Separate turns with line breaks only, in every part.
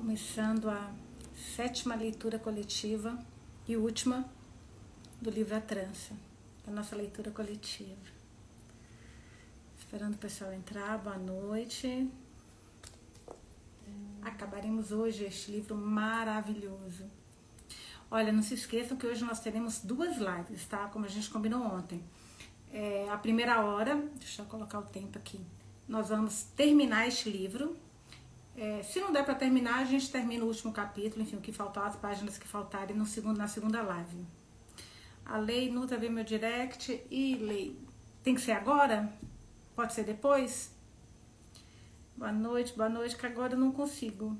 começando a sétima leitura coletiva e última do livro A Trança, a nossa leitura coletiva. Esperando o pessoal entrar, boa noite. Acabaremos hoje este livro maravilhoso. Olha, não se esqueçam que hoje nós teremos duas lives, tá? Como a gente combinou ontem. É, a primeira hora, deixa eu colocar o tempo aqui. Nós vamos terminar este livro, é, se não der para terminar, a gente termina o último capítulo, enfim, o que faltar, as páginas que faltarem no segundo, na segunda live. A lei, Nuta vê meu direct e lei. Tem que ser agora? Pode ser depois? Boa noite, boa noite, que agora eu não consigo.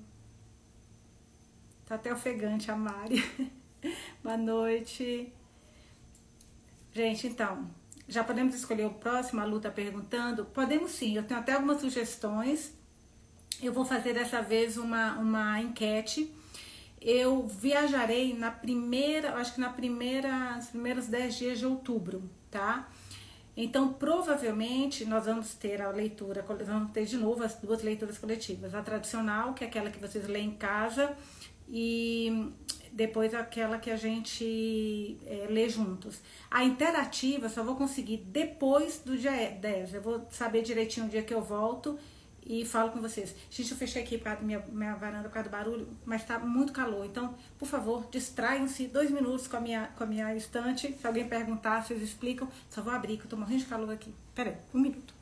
Tá até ofegante a Mari. boa noite. Gente, então, já podemos escolher o próximo? A Lu tá perguntando. Podemos sim, eu tenho até algumas sugestões eu vou fazer dessa vez uma, uma enquete. Eu viajarei na primeira, acho que na primeira, nos primeiros 10 dias de outubro, tá? Então, provavelmente, nós vamos ter a leitura, vamos ter de novo as duas leituras coletivas. A tradicional, que é aquela que vocês leem em casa, e depois aquela que a gente é, lê juntos. A interativa só vou conseguir depois do dia 10. Eu vou saber direitinho o dia que eu volto e falo com vocês. Gente, eu fechei aqui para minha, minha varanda por causa do barulho, mas tá muito calor. Então, por favor, distraiam-se dois minutos com a minha, com a minha estante. Se alguém perguntar, vocês explicam. Só vou abrir, que eu tô morrendo de calor aqui. Pera aí, um minuto.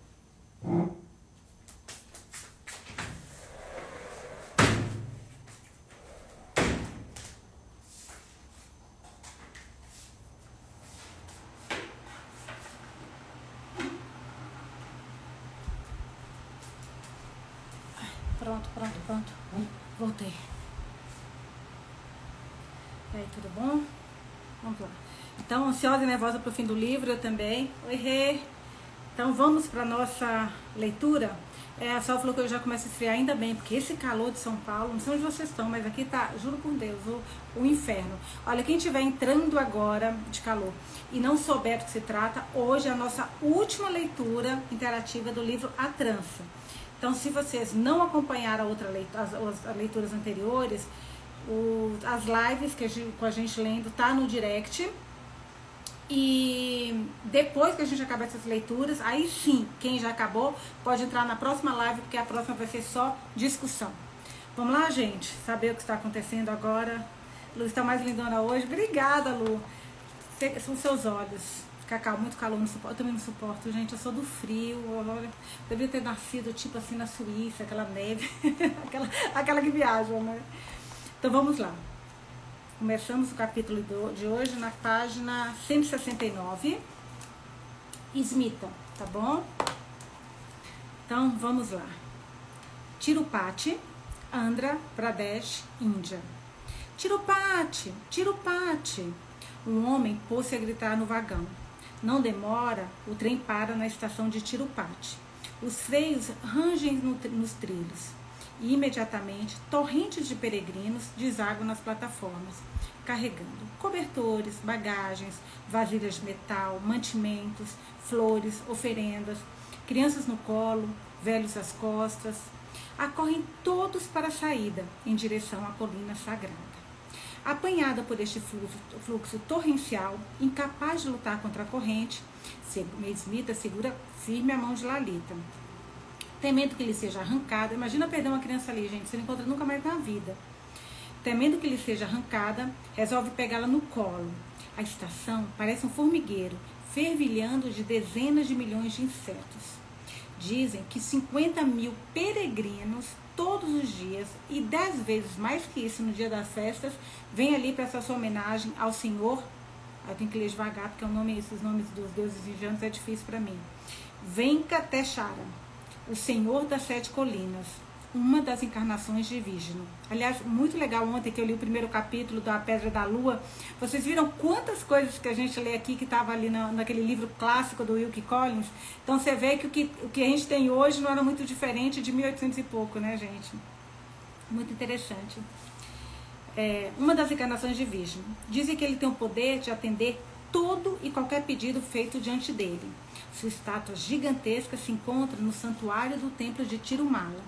Pronto. Voltei. E aí, tudo bom? Vamos lá. Então, ansiosa e nervosa para o fim do livro, eu também. Oi, Rê. Então, vamos para nossa leitura. É, a Sol falou que eu já começo a esfriar, ainda bem, porque esse calor de São Paulo, não sei onde vocês estão, mas aqui tá, juro por Deus, o, o inferno. Olha, quem estiver entrando agora de calor e não souber do que se trata, hoje é a nossa última leitura interativa do livro A Trança. Então, se vocês não acompanharam outra leitura, as, as, leituras anteriores, o, as lives que a gente, com a gente lendo tá no direct. E depois que a gente acabar essas leituras, aí sim, quem já acabou pode entrar na próxima live, porque a próxima vai ser só discussão. Vamos lá, gente, saber o que está acontecendo agora. Lu está mais lindona hoje. Obrigada, Lu. São seus olhos. Cacau, muito calor, não suporto, eu também não suporto, gente. Eu sou do frio. Eu devia ter nascido tipo assim na Suíça, aquela neve, aquela, aquela que viaja, né? Então vamos lá. Começamos o capítulo de hoje na página 169. Smita, tá bom? Então vamos lá. Tirupati, Andhra Pradesh, Índia. Tirupati, Tirupati. Um homem pôs-se a gritar no vagão. Não demora, o trem para na estação de Tirupati. Os freios rangem no, nos trilhos e imediatamente torrentes de peregrinos desaguam nas plataformas, carregando cobertores, bagagens, vasilhas de metal, mantimentos, flores, oferendas, crianças no colo, velhos às costas. Acorrem todos para a saída em direção à colina sagrada. Apanhada por este fluxo, fluxo torrencial, incapaz de lutar contra a corrente, Smita segura firme a mão de Lalita. Temendo que lhe seja arrancada, imagina perder uma criança ali, gente, você não encontra nunca mais na vida. Temendo que lhe seja arrancada, resolve pegá-la no colo. A estação parece um formigueiro, fervilhando de dezenas de milhões de insetos. Dizem que 50 mil peregrinos todos os dias e dez vezes mais que isso no dia das festas, vem ali para essa sua homenagem ao Senhor. Eu tenho que ler devagar, porque o nome, esses nomes dos deuses indianos é difícil para mim. Venkateshara, o Senhor das Sete Colinas uma das encarnações de Vígino. Aliás, muito legal ontem que eu li o primeiro capítulo da Pedra da Lua. Vocês viram quantas coisas que a gente lê aqui que estava ali na, naquele livro clássico do Wilkie Collins? Então você vê que o, que o que a gente tem hoje não era muito diferente de 1800 e pouco, né, gente? Muito interessante. É, uma das encarnações de Vígino. Dizem que ele tem o poder de atender todo e qualquer pedido feito diante dele. Sua estátua gigantesca se encontra no santuário do templo de Tirumala,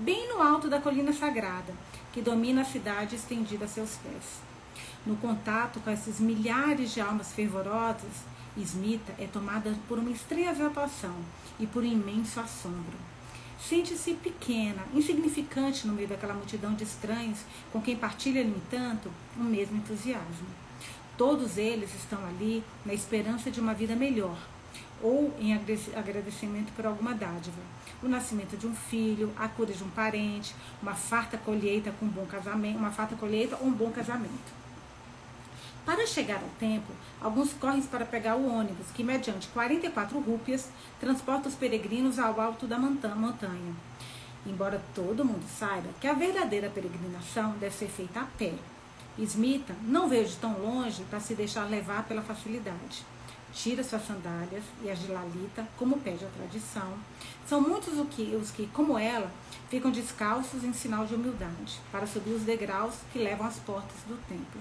bem no alto da colina sagrada, que domina a cidade estendida a seus pés. No contato com esses milhares de almas fervorosas, Smita é tomada por uma estranha exaltação e por um imenso assombro. Sente-se pequena, insignificante no meio daquela multidão de estranhos com quem partilha, no entanto, o mesmo entusiasmo. Todos eles estão ali na esperança de uma vida melhor ou em agradecimento por alguma dádiva. O nascimento de um filho, a cura de um parente, uma farta colheita com um bom casamento, uma farta colheita ou um bom casamento. Para chegar ao templo, alguns correm para pegar o ônibus, que, mediante 44 rúpias, transporta os peregrinos ao alto da montanha. Embora todo mundo saiba que a verdadeira peregrinação deve ser feita a pé. Smita não veio de tão longe para se deixar levar pela facilidade. Tira suas sandálias e as de Lalita, como pede a tradição. São muitos os que, os que, como ela, ficam descalços em sinal de humildade, para subir os degraus que levam às portas do templo.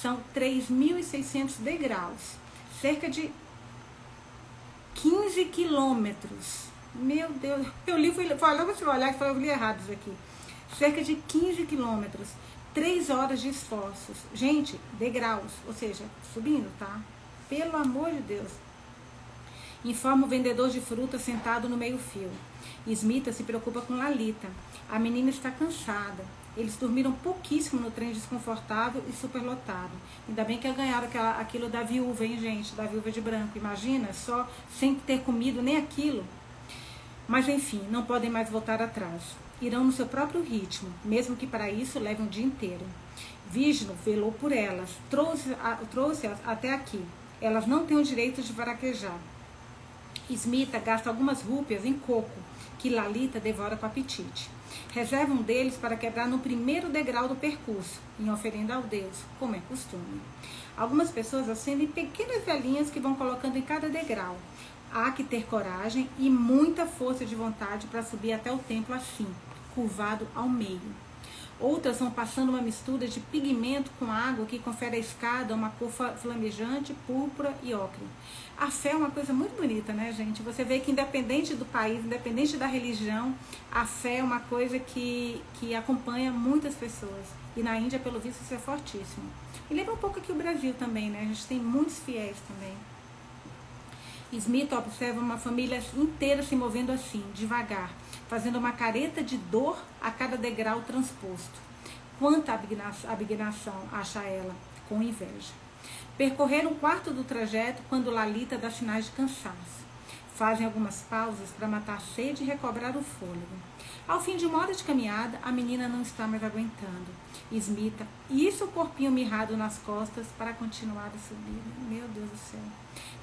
São 3.600 degraus, cerca de 15 quilômetros. Meu Deus, eu li, fui, você olhar que eu li errado isso aqui. Cerca de 15 quilômetros, 3 horas de esforços. Gente, degraus, ou seja, subindo, tá? Pelo amor de Deus. Informa o vendedor de fruta sentado no meio-fio. Smita se preocupa com Lalita. A menina está cansada. Eles dormiram pouquíssimo no trem desconfortável e superlotado. Ainda bem que ganharam aquela, aquilo da viúva, hein, gente? Da viúva de branco. Imagina, só sem ter comido nem aquilo. Mas enfim, não podem mais voltar atrás. Irão no seu próprio ritmo, mesmo que para isso leve um dia inteiro. Vigno velou por elas, trouxe-as trouxe até aqui. Elas não têm o direito de varaquejar. Smita gasta algumas rúpias em coco, que Lalita devora com apetite. Reserva um deles para quebrar no primeiro degrau do percurso, em oferenda ao Deus, como é costume. Algumas pessoas acendem pequenas velhinhas que vão colocando em cada degrau. Há que ter coragem e muita força de vontade para subir até o templo assim, curvado ao meio. Outras vão passando uma mistura de pigmento com água que confere à escada uma cor flamejante, púrpura e ocre. A fé é uma coisa muito bonita, né, gente? Você vê que independente do país, independente da religião, a fé é uma coisa que, que acompanha muitas pessoas. E na Índia, pelo visto, isso é fortíssimo. E lembra um pouco aqui o Brasil também, né? A gente tem muitos fiéis também. Smith observa uma família inteira se movendo assim, devagar, fazendo uma careta de dor a cada degrau transposto. Quanta abnegação, acha ela, com inveja. Percorreram um quarto do trajeto quando Lalita dá sinais de cansaço. Fazem algumas pausas para matar a sede e recobrar o fôlego. Ao fim de uma hora de caminhada, a menina não está mais aguentando. Esmita, isso o corpinho mirrado nas costas para continuar a subir. Meu Deus do céu.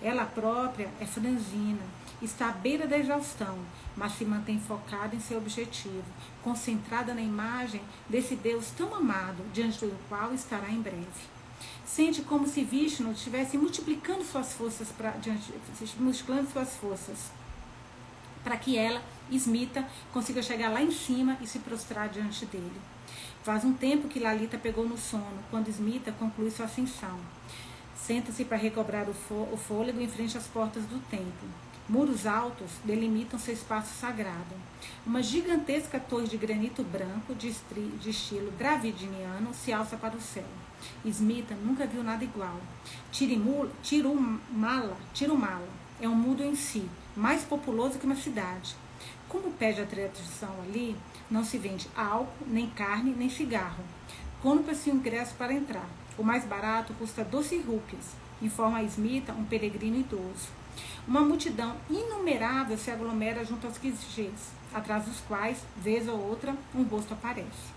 Ela própria é franzina, está à beira da exaustão, mas se mantém focada em seu objetivo, concentrada na imagem desse Deus tão amado, diante do qual estará em breve. Sente como se Vishnu estivesse multiplicando suas forças para diante, multiplicando suas forças para que ela, Smita, consiga chegar lá em cima e se prostrar diante dele. Faz um tempo que Lalita pegou no sono, quando Smita conclui sua ascensão. Senta-se para recobrar o fôlego em frente às portas do templo. Muros altos delimitam seu espaço sagrado. Uma gigantesca torre de granito branco, de, de estilo dravidiano, se alça para o céu. Smita nunca viu nada igual. Tirumala, Tirumala é um mundo em si, mais populoso que uma cidade. Como pede a tradição ali, não se vende álcool, nem carne, nem cigarro. Compra-se um ingresso para entrar. O mais barato custa 12 rúpias, informa a Smita, um peregrino idoso. Uma multidão inumerável se aglomera junto aos guichês, atrás dos quais, vez ou outra, um rosto aparece.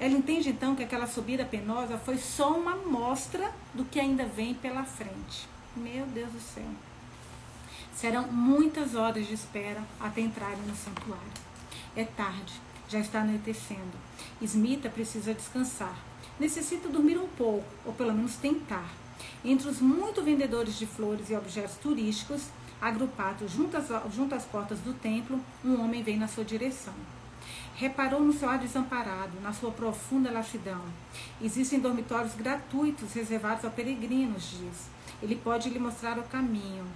Ela entende então que aquela subida penosa foi só uma amostra do que ainda vem pela frente. Meu Deus do céu. Serão muitas horas de espera até entrarem no santuário. É tarde, já está anoitecendo. Smita precisa descansar. Necessita dormir um pouco, ou pelo menos tentar. Entre os muitos vendedores de flores e objetos turísticos, agrupados junto às, junto às portas do templo, um homem vem na sua direção. Reparou no seu ar desamparado, na sua profunda lassidão. Existem dormitórios gratuitos reservados a peregrinos, diz. Ele pode lhe mostrar o caminho.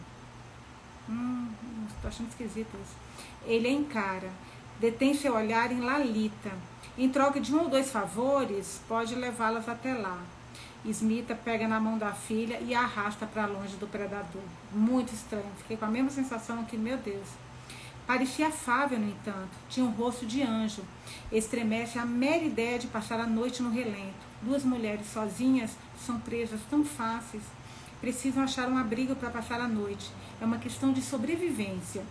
Hum, estou achando esquisito isso. Ele encara, detém seu olhar em Lalita. Em troca de um ou dois favores, pode levá-las até lá. Smita pega na mão da filha e a arrasta para longe do predador. Muito estranho. Fiquei com a mesma sensação que, meu Deus. Parecia afável, no entanto. Tinha um rosto de anjo. Estremece a mera ideia de passar a noite no relento. Duas mulheres sozinhas são presas tão fáceis. Precisam achar um abrigo para passar a noite. É uma questão de sobrevivência.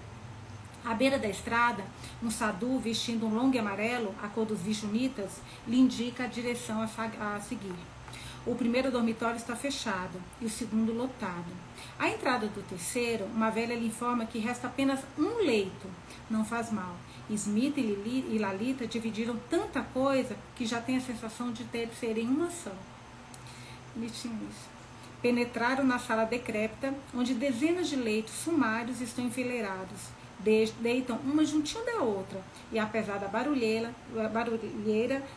À beira da estrada, um sadu vestindo um longo amarelo, a cor dos vishunitas, lhe indica a direção a, seguir. O primeiro dormitório está fechado e o segundo lotado. À entrada do terceiro, uma velha lhe informa que resta apenas um leito. Não faz mal. Smith e Lalita dividiram tanta coisa que já tem a sensação de ter serem uma só. Penetraram na sala decrépita, onde dezenas de leitos sumários estão enfileirados. Deitam uma juntinho da outra, e apesar da barulheira,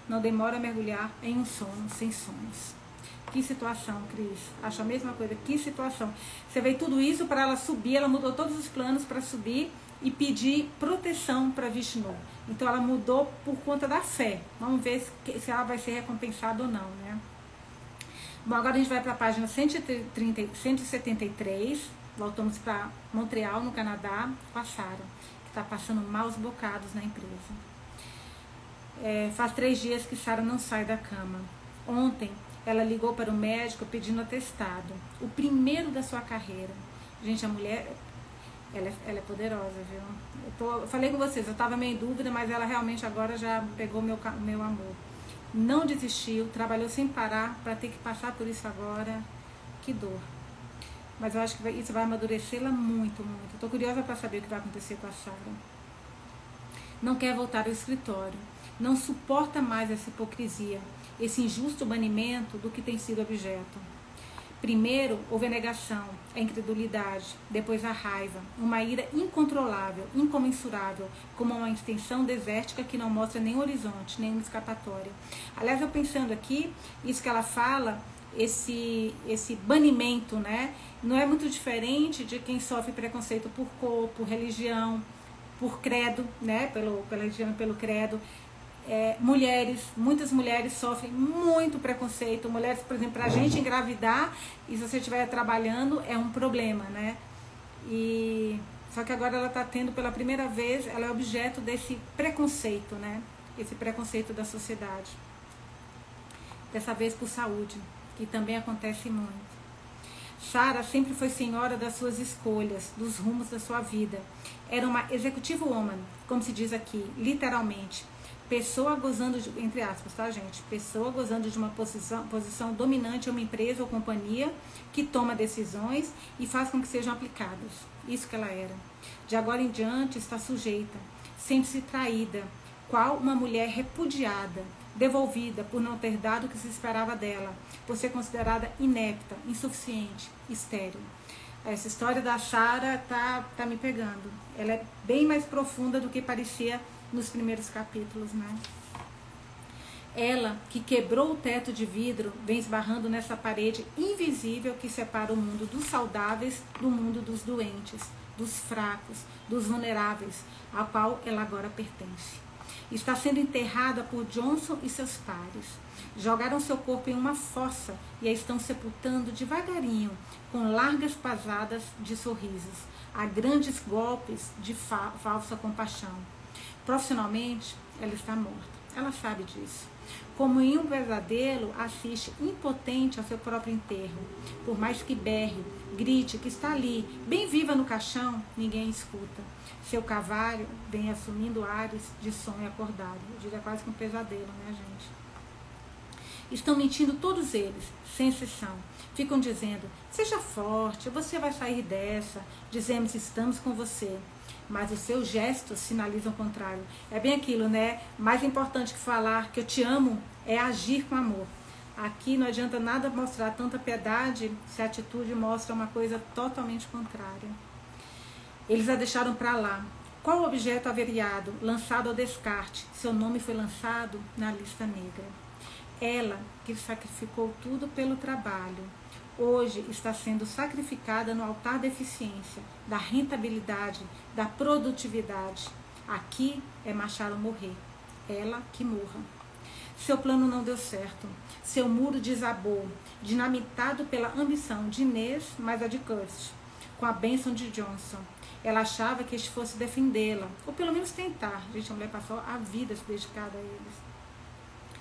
não demora a mergulhar em um sono sem sonhos. Que situação, Cris. Acho a mesma coisa. Que situação. Você vê tudo isso para ela subir, ela mudou todos os planos para subir e pedir proteção para Vishnu. Então ela mudou por conta da fé. Vamos ver se ela vai ser recompensada ou não, né? Bom, agora a gente vai para a página 130, 173. Voltamos para Montreal, no Canadá, com a que está passando maus bocados na empresa. É, faz três dias que Sara não sai da cama. Ontem ela ligou para o médico pedindo atestado. O primeiro da sua carreira. Gente, a mulher, ela é, ela é poderosa, viu? Eu, tô, eu falei com vocês, eu estava meio em dúvida, mas ela realmente agora já pegou meu, meu amor. Não desistiu, trabalhou sem parar para ter que passar por isso agora. Que dor. Mas eu acho que isso vai amadurecê-la muito, muito. Estou curiosa para saber o que vai acontecer com a Sara. Não quer voltar ao escritório. Não suporta mais essa hipocrisia esse injusto banimento do que tem sido objeto. Primeiro, houve a negação, a incredulidade, depois a raiva, uma ira incontrolável, incomensurável, como uma extensão desértica que não mostra nem horizonte, nem escapatória. Aliás, eu pensando aqui, isso que ela fala, esse, esse banimento, né, não é muito diferente de quem sofre preconceito por cor, por religião, por credo, né, pelo, pela religião, pelo credo é, mulheres, muitas mulheres sofrem muito preconceito. Mulheres, por exemplo, para a gente engravidar e se você estiver trabalhando é um problema, né? E só que agora ela está tendo pela primeira vez, ela é objeto desse preconceito, né? Esse preconceito da sociedade. Dessa vez por saúde, que também acontece muito. Sara sempre foi senhora das suas escolhas, dos rumos da sua vida. Era uma executive woman, como se diz aqui, literalmente pessoa gozando de, entre aspas, tá, gente? Pessoa gozando de uma posição, posição dominante em uma empresa ou companhia que toma decisões e faz com que sejam aplicadas. Isso que ela era. De agora em diante está sujeita, sente-se traída, qual uma mulher repudiada, devolvida por não ter dado o que se esperava dela, por ser considerada inepta, insuficiente, estéril. Essa história da Sara tá, tá me pegando. Ela é bem mais profunda do que parecia nos primeiros capítulos, né? Ela, que quebrou o teto de vidro, vem esbarrando nessa parede invisível que separa o mundo dos saudáveis do mundo dos doentes, dos fracos, dos vulneráveis, a qual ela agora pertence. Está sendo enterrada por Johnson e seus pares. Jogaram seu corpo em uma fossa e a estão sepultando devagarinho, com largas pasadas de sorrisos, a grandes golpes de fa falsa compaixão. Profissionalmente, ela está morta. Ela sabe disso. Como em um pesadelo, assiste impotente ao seu próprio enterro. Por mais que berre, grite que está ali, bem viva no caixão, ninguém escuta. Seu cavalo vem assumindo ares de sonho acordado. Eu diria quase que um pesadelo, né, gente? Estão mentindo todos eles, sem exceção. Ficam dizendo: seja forte, você vai sair dessa. Dizemos: estamos com você mas os seus gestos sinalizam o contrário. É bem aquilo, né? Mais importante que falar que eu te amo é agir com amor. Aqui não adianta nada mostrar tanta piedade se a atitude mostra uma coisa totalmente contrária. Eles a deixaram para lá. Qual objeto averiado, lançado ao descarte, seu nome foi lançado na lista negra? Ela, que sacrificou tudo pelo trabalho, hoje está sendo sacrificada no altar da eficiência, da rentabilidade, da produtividade. Aqui é Machado morrer, ela que morra. Seu plano não deu certo, seu muro desabou, dinamitado pela ambição de Inês, mas a de Curtis, com a bênção de Johnson. Ela achava que este fosse defendê-la, ou pelo menos tentar. Gente, a mulher passou a vida se dedicada a eles.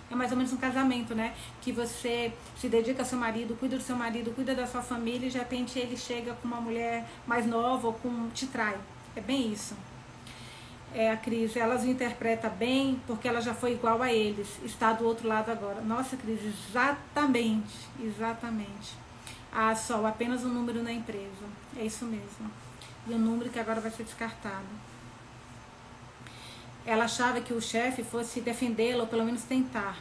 É mais ou menos um casamento, né? Que você se dedica ao seu marido, cuida do seu marido, cuida da sua família e de repente ele chega com uma mulher mais nova ou com te trai. É bem isso. É a Cris, elas o interpreta bem porque ela já foi igual a eles, está do outro lado agora. Nossa, Cris, exatamente, exatamente. Ah, Sol, apenas um número na empresa. É isso mesmo. E um número que agora vai ser descartado. Ela achava que o chefe fosse defendê-la ou pelo menos tentar,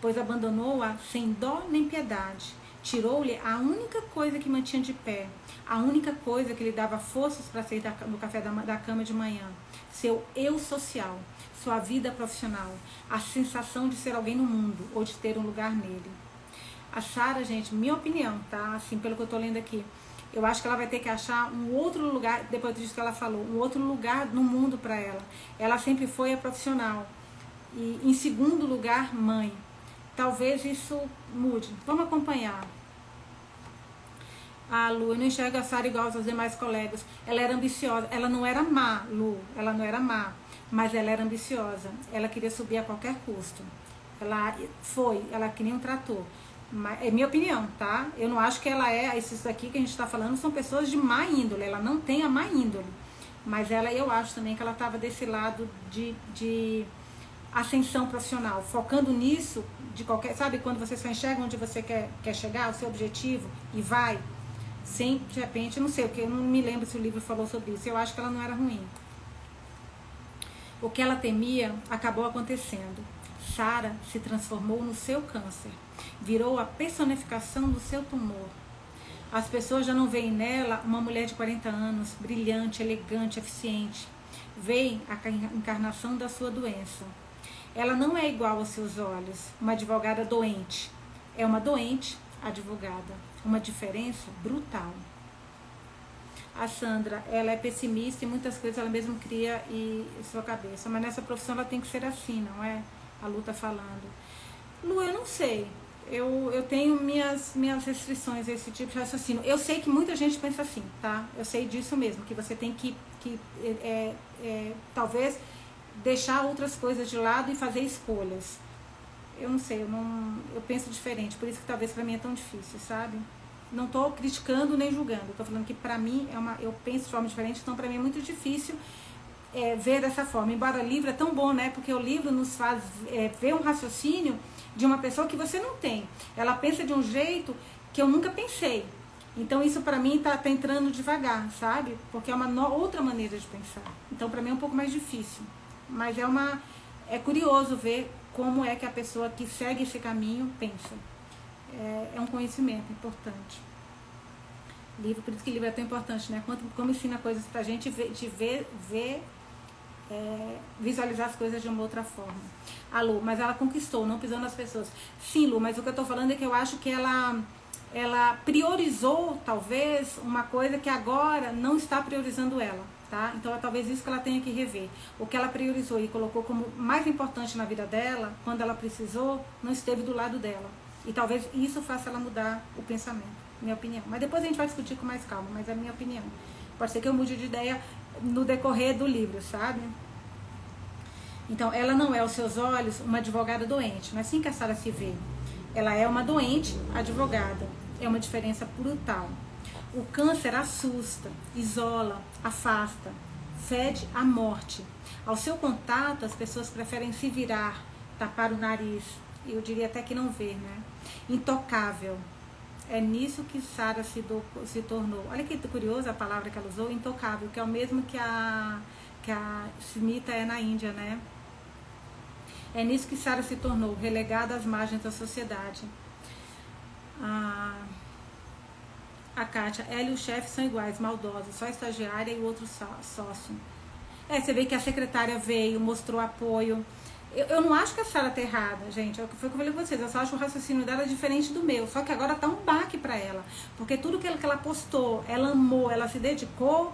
pois abandonou-a sem dó nem piedade. Tirou-lhe a única coisa que mantinha de pé, a única coisa que lhe dava forças para sair no café da, da cama de manhã, seu eu social, sua vida profissional, a sensação de ser alguém no mundo ou de ter um lugar nele. A Sara, gente, minha opinião, tá? Assim, pelo que eu tô lendo aqui, eu acho que ela vai ter que achar um outro lugar, depois disso que ela falou, um outro lugar no mundo para ela. Ela sempre foi a profissional. E em segundo lugar, mãe. Talvez isso mude. Vamos acompanhar. A Lu, eu não enxergo a Sara igual aos demais colegas. Ela era ambiciosa. Ela não era má, Lu. Ela não era má. Mas ela era ambiciosa. Ela queria subir a qualquer custo. Ela foi, ela queria um trator é minha opinião, tá? Eu não acho que ela é, esses aqui que a gente está falando são pessoas de má índole, ela não tem a má índole. Mas ela, eu acho também que ela estava desse lado de, de ascensão profissional, focando nisso, de qualquer, sabe, quando você só enxerga onde você quer, quer chegar, o seu objetivo, e vai, sem, de repente, não sei, o que eu não me lembro se o livro falou sobre isso, eu acho que ela não era ruim. O que ela temia acabou acontecendo. Sara se transformou no seu câncer virou a personificação do seu tumor. As pessoas já não veem nela uma mulher de 40 anos, brilhante, elegante, eficiente. Veem a encarnação da sua doença. Ela não é igual aos seus olhos, uma advogada doente. É uma doente advogada. Uma diferença brutal. A Sandra, ela é pessimista e muitas coisas ela mesma cria em sua cabeça. Mas nessa profissão ela tem que ser assim, não é? A Lu tá falando. Lu, eu não sei eu, eu tenho minhas, minhas restrições a esse tipo de raciocínio. Eu sei que muita gente pensa assim, tá? Eu sei disso mesmo, que você tem que, que é, é, talvez, deixar outras coisas de lado e fazer escolhas. Eu não sei, eu, não, eu penso diferente, por isso que talvez para mim é tão difícil, sabe? Não estou criticando nem julgando, estou falando que para mim é uma, eu penso de forma diferente, então para mim é muito difícil é, ver dessa forma. Embora o livro é tão bom, né? Porque o livro nos faz é, ver um raciocínio de uma pessoa que você não tem. Ela pensa de um jeito que eu nunca pensei. Então isso para mim tá, tá, entrando devagar, sabe? Porque é uma no, outra maneira de pensar. Então para mim é um pouco mais difícil. Mas é uma é curioso ver como é que a pessoa que segue esse caminho pensa. É, é um conhecimento importante. Livro, por isso que livro é tão importante, né? Como, como ensina coisas pra gente ver, de ver, ver é, visualizar as coisas de uma outra forma. A Lu, mas ela conquistou, não pisou nas pessoas. Sim, Lu, mas o que eu estou falando é que eu acho que ela, ela priorizou, talvez, uma coisa que agora não está priorizando ela. Tá? Então é talvez isso que ela tenha que rever. O que ela priorizou e colocou como mais importante na vida dela, quando ela precisou, não esteve do lado dela. E talvez isso faça ela mudar o pensamento, minha opinião. Mas depois a gente vai discutir com mais calma, mas é a minha opinião. Pode ser que eu mude de ideia no decorrer do livro, sabe? Então, ela não é aos seus olhos uma advogada doente, mas sim que a Sara se vê. Ela é uma doente advogada. É uma diferença brutal. O câncer assusta, isola, afasta, fede a morte. Ao seu contato, as pessoas preferem se virar, tapar o nariz. Eu diria até que não ver, né? Intocável. É nisso que Sara se, se tornou. Olha que curiosa a palavra que ela usou, intocável, que é o mesmo que a, que a Smita é na Índia, né? É nisso que Sara se tornou, relegada às margens da sociedade. A, a Kátia, ela e o chefe são iguais, maldosos, só estagiária e o outro sócio. É, você vê que a secretária veio, mostrou apoio, Eu, eu não acho que a Sara tá errada, gente. É o que foi que eu falei com vocês. Eu só acho o raciocínio dela diferente do meu. Só que agora tá um baque para ela. Porque tudo que ela, que ela postou, ela amou, ela se dedicou,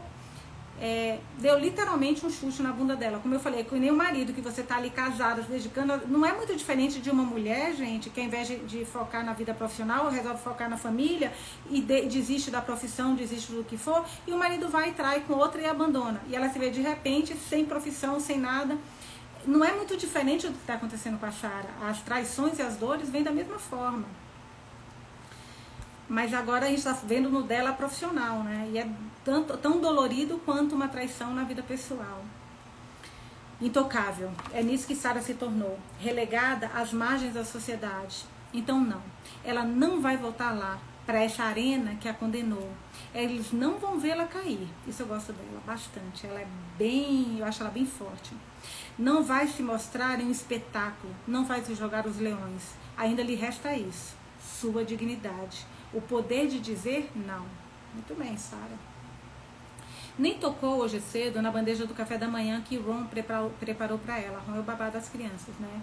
é, deu literalmente um chute na bunda dela. Como eu falei, com nem o marido que você tá ali casada, se dedicando. Não é muito diferente de uma mulher, gente, que ao invés de, de focar na vida profissional, resolve focar na família e de, desiste da profissão, desiste do que for, e o marido vai e trai com outra e abandona. E ela se vê de repente sem profissão, sem nada. Não é muito diferente do que está acontecendo com a Sara. As traições e as dores vêm da mesma forma. Mas agora a gente está vendo no dela profissional, né? E é tanto, tão dolorido quanto uma traição na vida pessoal. Intocável. É nisso que Sara se tornou. Relegada às margens da sociedade. Então, não. Ela não vai voltar lá, para essa arena que a condenou. Eles não vão vê-la cair. Isso eu gosto dela bastante. Ela é bem. Eu acho ela bem forte. Não vai se mostrar em um espetáculo. Não vai se jogar os leões. Ainda lhe resta isso: sua dignidade o poder de dizer não. Muito bem, Sara. Nem tocou hoje cedo na bandeja do café da manhã que Ron preparou para ela. Ron é o babá das crianças, né?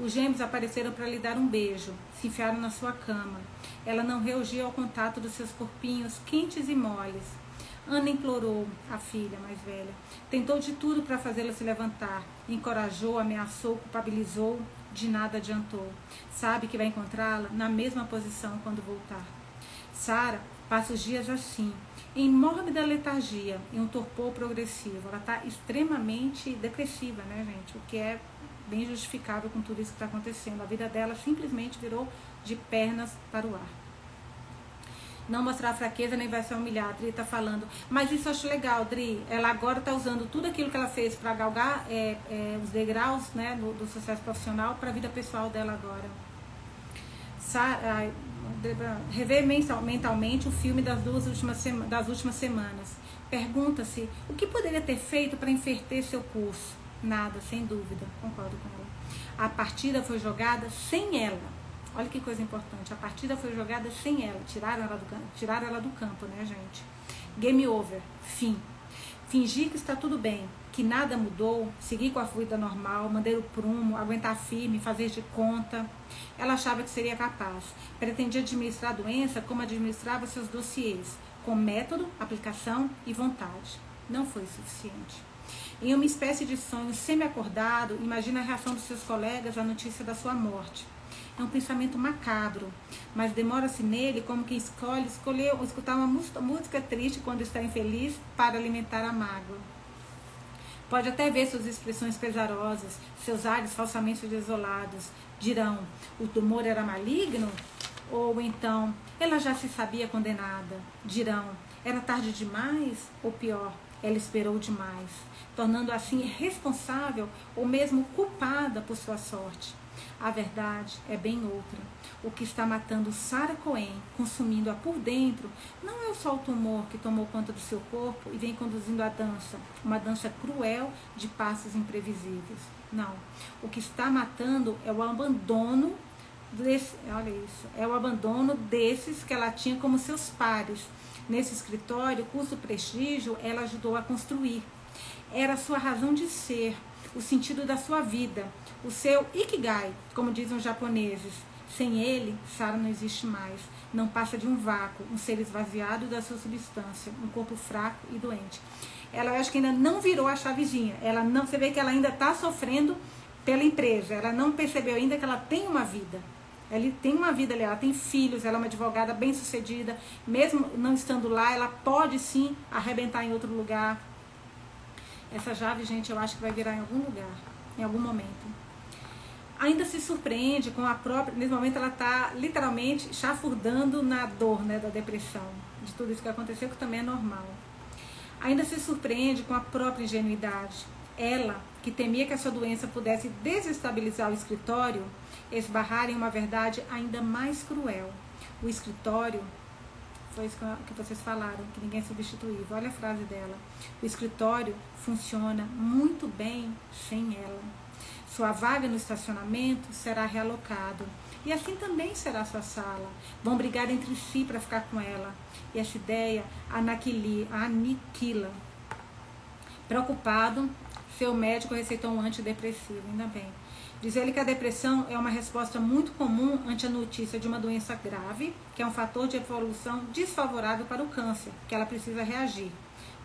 Os gêmeos apareceram para lhe dar um beijo, se enfiaram na sua cama. Ela não reagiu ao contato dos seus corpinhos quentes e moles. Ana implorou a filha mais velha. Tentou de tudo para fazê-la se levantar. Encorajou, ameaçou, culpabilizou. De nada adiantou. Sabe que vai encontrá-la na mesma posição quando voltar. Sara passa os dias assim, em mórbida letargia, em um torpor progressivo. Ela está extremamente depressiva, né, gente? O que é bem justificável com tudo isso que está acontecendo. A vida dela simplesmente virou de pernas para o ar. Não mostrar fraqueza nem vai ser humilhada. Dri está falando. Mas isso eu acho legal, Dri. Ela agora está usando tudo aquilo que ela fez para galgar é, é, os degraus né, do, do sucesso profissional para a vida pessoal dela agora. Rever mentalmente o filme das duas últimas, das últimas semanas. Pergunta-se o que poderia ter feito para inverter seu curso. Nada, sem dúvida, concordo com ela. A partida foi jogada sem ela. Olha que coisa importante. A partida foi jogada sem ela. Tiraram ela do, tiraram ela do campo, né, gente? Game over. Fim. Fingir que está tudo bem, que nada mudou, seguir com a vida normal, manter o prumo, aguentar firme, fazer de conta. Ela achava que seria capaz. Pretendia administrar a doença como administrava seus dossiês, com método, aplicação e vontade. Não foi suficiente. Em uma espécie de sonho semi-acordado, imagina a reação dos seus colegas à notícia da sua morte. É um pensamento macabro, mas demora-se nele como quem escolhe escolher escutar uma música triste quando está infeliz para alimentar a mágoa. Pode até ver suas expressões pesarosas, seus ares falsamente desolados. Dirão: o tumor era maligno? Ou então, ela já se sabia condenada. Dirão: era tarde demais? Ou pior, ela esperou demais, tornando assim responsável ou mesmo culpada por sua sorte. A verdade é bem outra. O que está matando Sarah Cohen, consumindo-a por dentro, não é só o tumor que tomou conta do seu corpo e vem conduzindo a dança, uma dança cruel de passos imprevisíveis. Não. O que está matando é o abandono desse, olha isso, é o abandono desses que ela tinha como seus pares. Nesse escritório, custo prestígio, ela ajudou a construir. Era sua razão de ser, o sentido da sua vida, o seu ikigai, como dizem os japoneses. Sem ele, Sara não existe mais. Não passa de um vácuo, um ser esvaziado da sua substância, um corpo fraco e doente. Ela acho que ainda não virou a chavezinha. Ela não, você vê que ela ainda está sofrendo pela empresa. Ela não percebeu ainda que ela tem uma vida. Ela tem uma vida ela tem filhos, ela é uma advogada bem sucedida. Mesmo não estando lá, ela pode sim arrebentar em outro lugar. Essa chave, gente, eu acho que vai virar em algum lugar, em algum momento ainda se surpreende com a própria. Nesse momento, ela está literalmente chafurdando na dor né, da depressão, de tudo isso que aconteceu, que também é normal. Ainda se surpreende com a própria ingenuidade. Ela, que temia que a sua doença pudesse desestabilizar o escritório, esbarrar em uma verdade ainda mais cruel. O escritório foi isso que vocês falaram, que ninguém é substituível. Olha a frase dela. O escritório funciona muito bem sem ela. Sua vaga no estacionamento será realocada. E assim também será sua sala. Vão brigar entre si para ficar com ela. E essa ideia aniquila. Preocupado, Seu médico receitou um antidepressivo, ainda bem. Diz ele que a depressão é uma resposta muito comum ante a notícia de uma doença grave, que é um fator de evolução desfavorável para o câncer, que ela precisa reagir.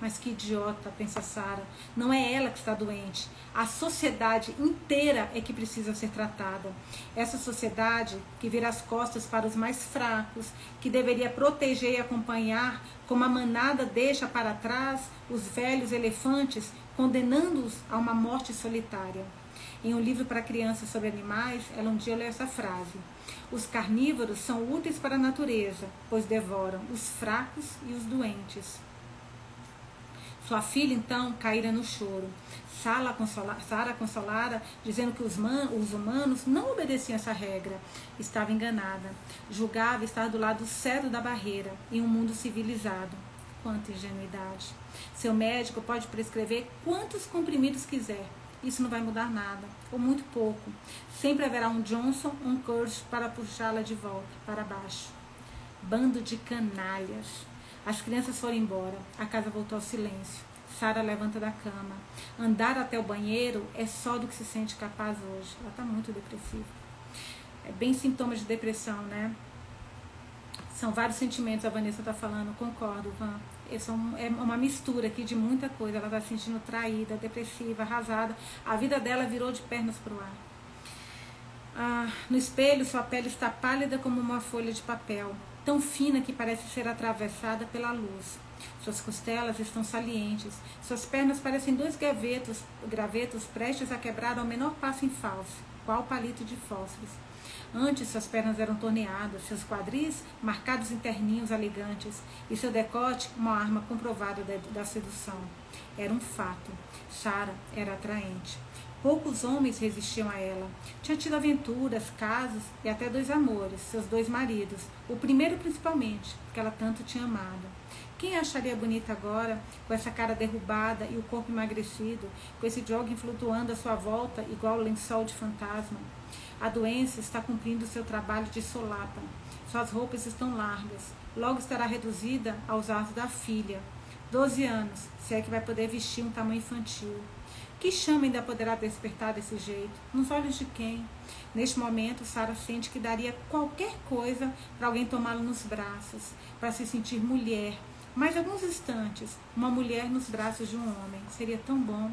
Mas que idiota, pensa Sara. Não é ela que está doente. A sociedade inteira é que precisa ser tratada. Essa sociedade que vira as costas para os mais fracos, que deveria proteger e acompanhar, como a manada deixa para trás os velhos elefantes, condenando-os a uma morte solitária. Em um livro para crianças sobre animais, ela um dia leu essa frase: Os carnívoros são úteis para a natureza, pois devoram os fracos e os doentes. Sua filha, então, caíra no choro. Sara consolara, consolara dizendo que os, man, os humanos não obedeciam essa regra. Estava enganada. Julgava estar do lado certo da barreira, em um mundo civilizado. Quanta ingenuidade. Seu médico pode prescrever quantos comprimidos quiser. Isso não vai mudar nada, ou muito pouco. Sempre haverá um Johnson, um Curse para puxá-la de volta, para baixo. Bando de canalhas. As crianças foram embora. A casa voltou ao silêncio. Sara levanta da cama. Andar até o banheiro é só do que se sente capaz hoje. Ela está muito depressiva. É bem sintoma de depressão, né? São vários sentimentos, a Vanessa está falando, concordo, Van. É uma mistura aqui de muita coisa. Ela está se sentindo traída, depressiva, arrasada. A vida dela virou de pernas para o ar. Ah, no espelho, sua pele está pálida como uma folha de papel tão fina que parece ser atravessada pela luz. Suas costelas estão salientes, suas pernas parecem dois gravetos, gravetos prestes a quebrar ao menor passo em falso, qual palito de fósforos. Antes suas pernas eram torneadas, seus quadris marcados em terninhos elegantes e seu decote uma arma comprovada da, da sedução. Era um fato. Sara era atraente. Poucos homens resistiam a ela. Tinha tido aventuras, casos e até dois amores, seus dois maridos. O primeiro principalmente, que ela tanto tinha amado. Quem a acharia bonita agora, com essa cara derrubada e o corpo emagrecido, com esse jogging flutuando à sua volta, igual lençol de fantasma? A doença está cumprindo seu trabalho de solapa. Suas roupas estão largas. Logo estará reduzida aos atos da filha. Doze anos, se é que vai poder vestir um tamanho infantil. Que chama ainda poderá despertar desse jeito? Nos olhos de quem? Neste momento, Sara sente que daria qualquer coisa para alguém tomá-la nos braços, para se sentir mulher. Mais alguns instantes, uma mulher nos braços de um homem. Seria tão bom.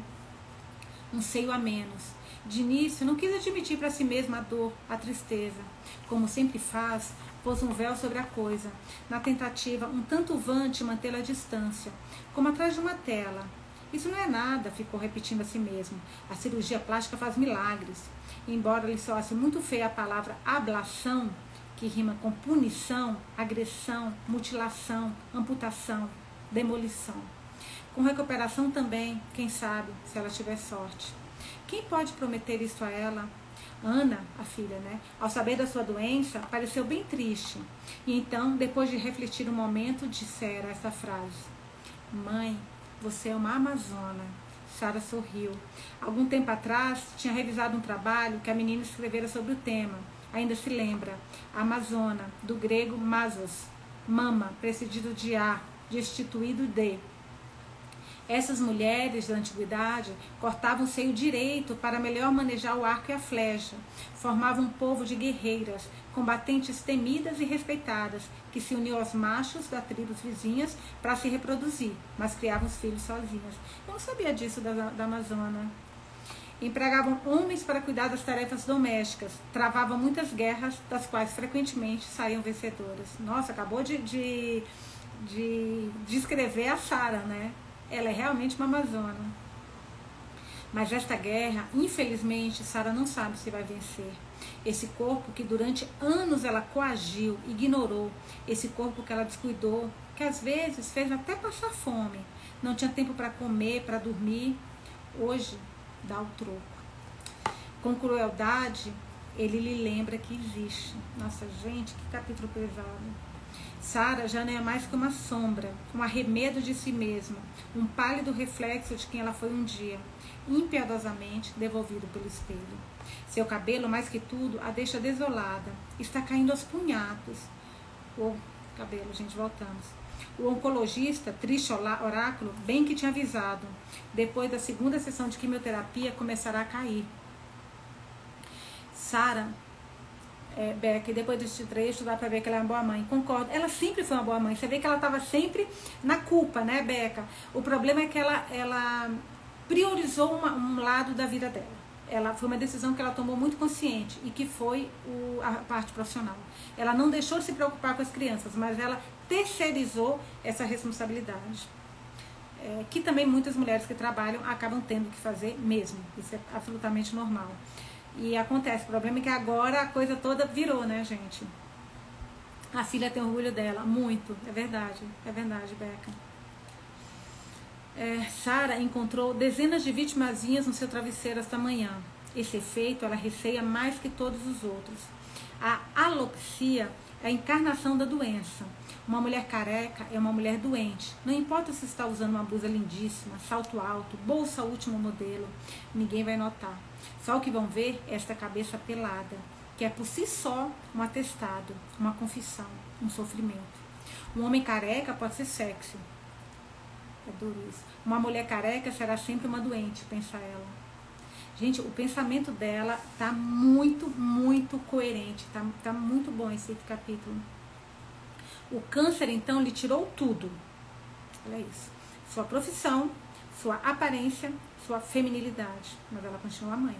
Um seio a menos. De início, não quis admitir para si mesma a dor, a tristeza. Como sempre faz, pôs um véu sobre a coisa, na tentativa um tanto vante mantê-la à distância, como atrás de uma tela, isso não é nada, ficou repetindo a si mesmo. A cirurgia plástica faz milagres. Embora lhe soasse muito feia a palavra ablação, que rima com punição, agressão, mutilação, amputação, demolição. Com recuperação também, quem sabe, se ela tiver sorte. Quem pode prometer isso a ela? Ana, a filha, né? Ao saber da sua doença, pareceu bem triste. E então, depois de refletir um momento, dissera essa frase: Mãe, você é uma amazona. Sara sorriu. Algum tempo atrás, tinha revisado um trabalho que a menina escrevera sobre o tema. Ainda se lembra. Amazona, do grego mazos. Mama, precedido de a, destituído de. Essas mulheres da antiguidade cortavam o seio direito para melhor manejar o arco e a flecha. Formavam um povo de guerreiras, combatentes temidas e respeitadas, que se uniam aos machos das tribos vizinhas para se reproduzir, mas criavam os filhos sozinhas. Eu não sabia disso da, da Amazônia. Empregavam homens para cuidar das tarefas domésticas, travavam muitas guerras, das quais frequentemente saíam vencedoras. Nossa, acabou de, de, de descrever a Sara, né? Ela é realmente uma amazona. Mas esta guerra, infelizmente, Sara não sabe se vai vencer. Esse corpo que durante anos ela coagiu, ignorou, esse corpo que ela descuidou, que às vezes fez até passar fome, não tinha tempo para comer, para dormir, hoje dá o troco. Com crueldade, ele lhe lembra que existe. Nossa, gente, que capítulo pesado. Sara já não é mais que uma sombra, um arremedo de si mesma, um pálido reflexo de quem ela foi um dia, impiedosamente devolvido pelo espelho. Seu cabelo, mais que tudo, a deixa desolada, está caindo aos punhados. O cabelo, gente, voltamos. O oncologista, triste oráculo, bem que tinha avisado. Depois da segunda sessão de quimioterapia, começará a cair. Sara é, Beck, depois desse trecho, dá pra ver que ela é uma boa mãe. Concordo. Ela sempre foi uma boa mãe. Você vê que ela estava sempre na culpa, né, Beca? O problema é que ela, ela priorizou uma, um lado da vida dela. Ela foi uma decisão que ela tomou muito consciente e que foi o, a parte profissional. Ela não deixou de se preocupar com as crianças, mas ela terceirizou essa responsabilidade. É, que também muitas mulheres que trabalham acabam tendo que fazer mesmo. Isso é absolutamente normal. E acontece, o problema é que agora a coisa toda virou, né, gente? A filha tem orgulho dela, muito, é verdade, é verdade, Beca. É, Sara encontrou dezenas de vitimazinhas no seu travesseiro esta manhã. Esse efeito ela receia mais que todos os outros. A alopecia é a encarnação da doença. Uma mulher careca é uma mulher doente. Não importa se está usando uma blusa lindíssima, salto alto, bolsa último modelo, ninguém vai notar. Só o que vão ver é esta cabeça pelada, que é por si só um atestado, uma confissão, um sofrimento. Um homem careca pode ser sexy. É duro isso. Uma mulher careca será sempre uma doente, pensa ela. Gente, o pensamento dela tá muito, muito coerente. Tá, tá muito bom esse capítulo. O câncer, então, lhe tirou tudo. Olha isso. Sua profissão, sua aparência, sua feminilidade. Mas ela continua mãe.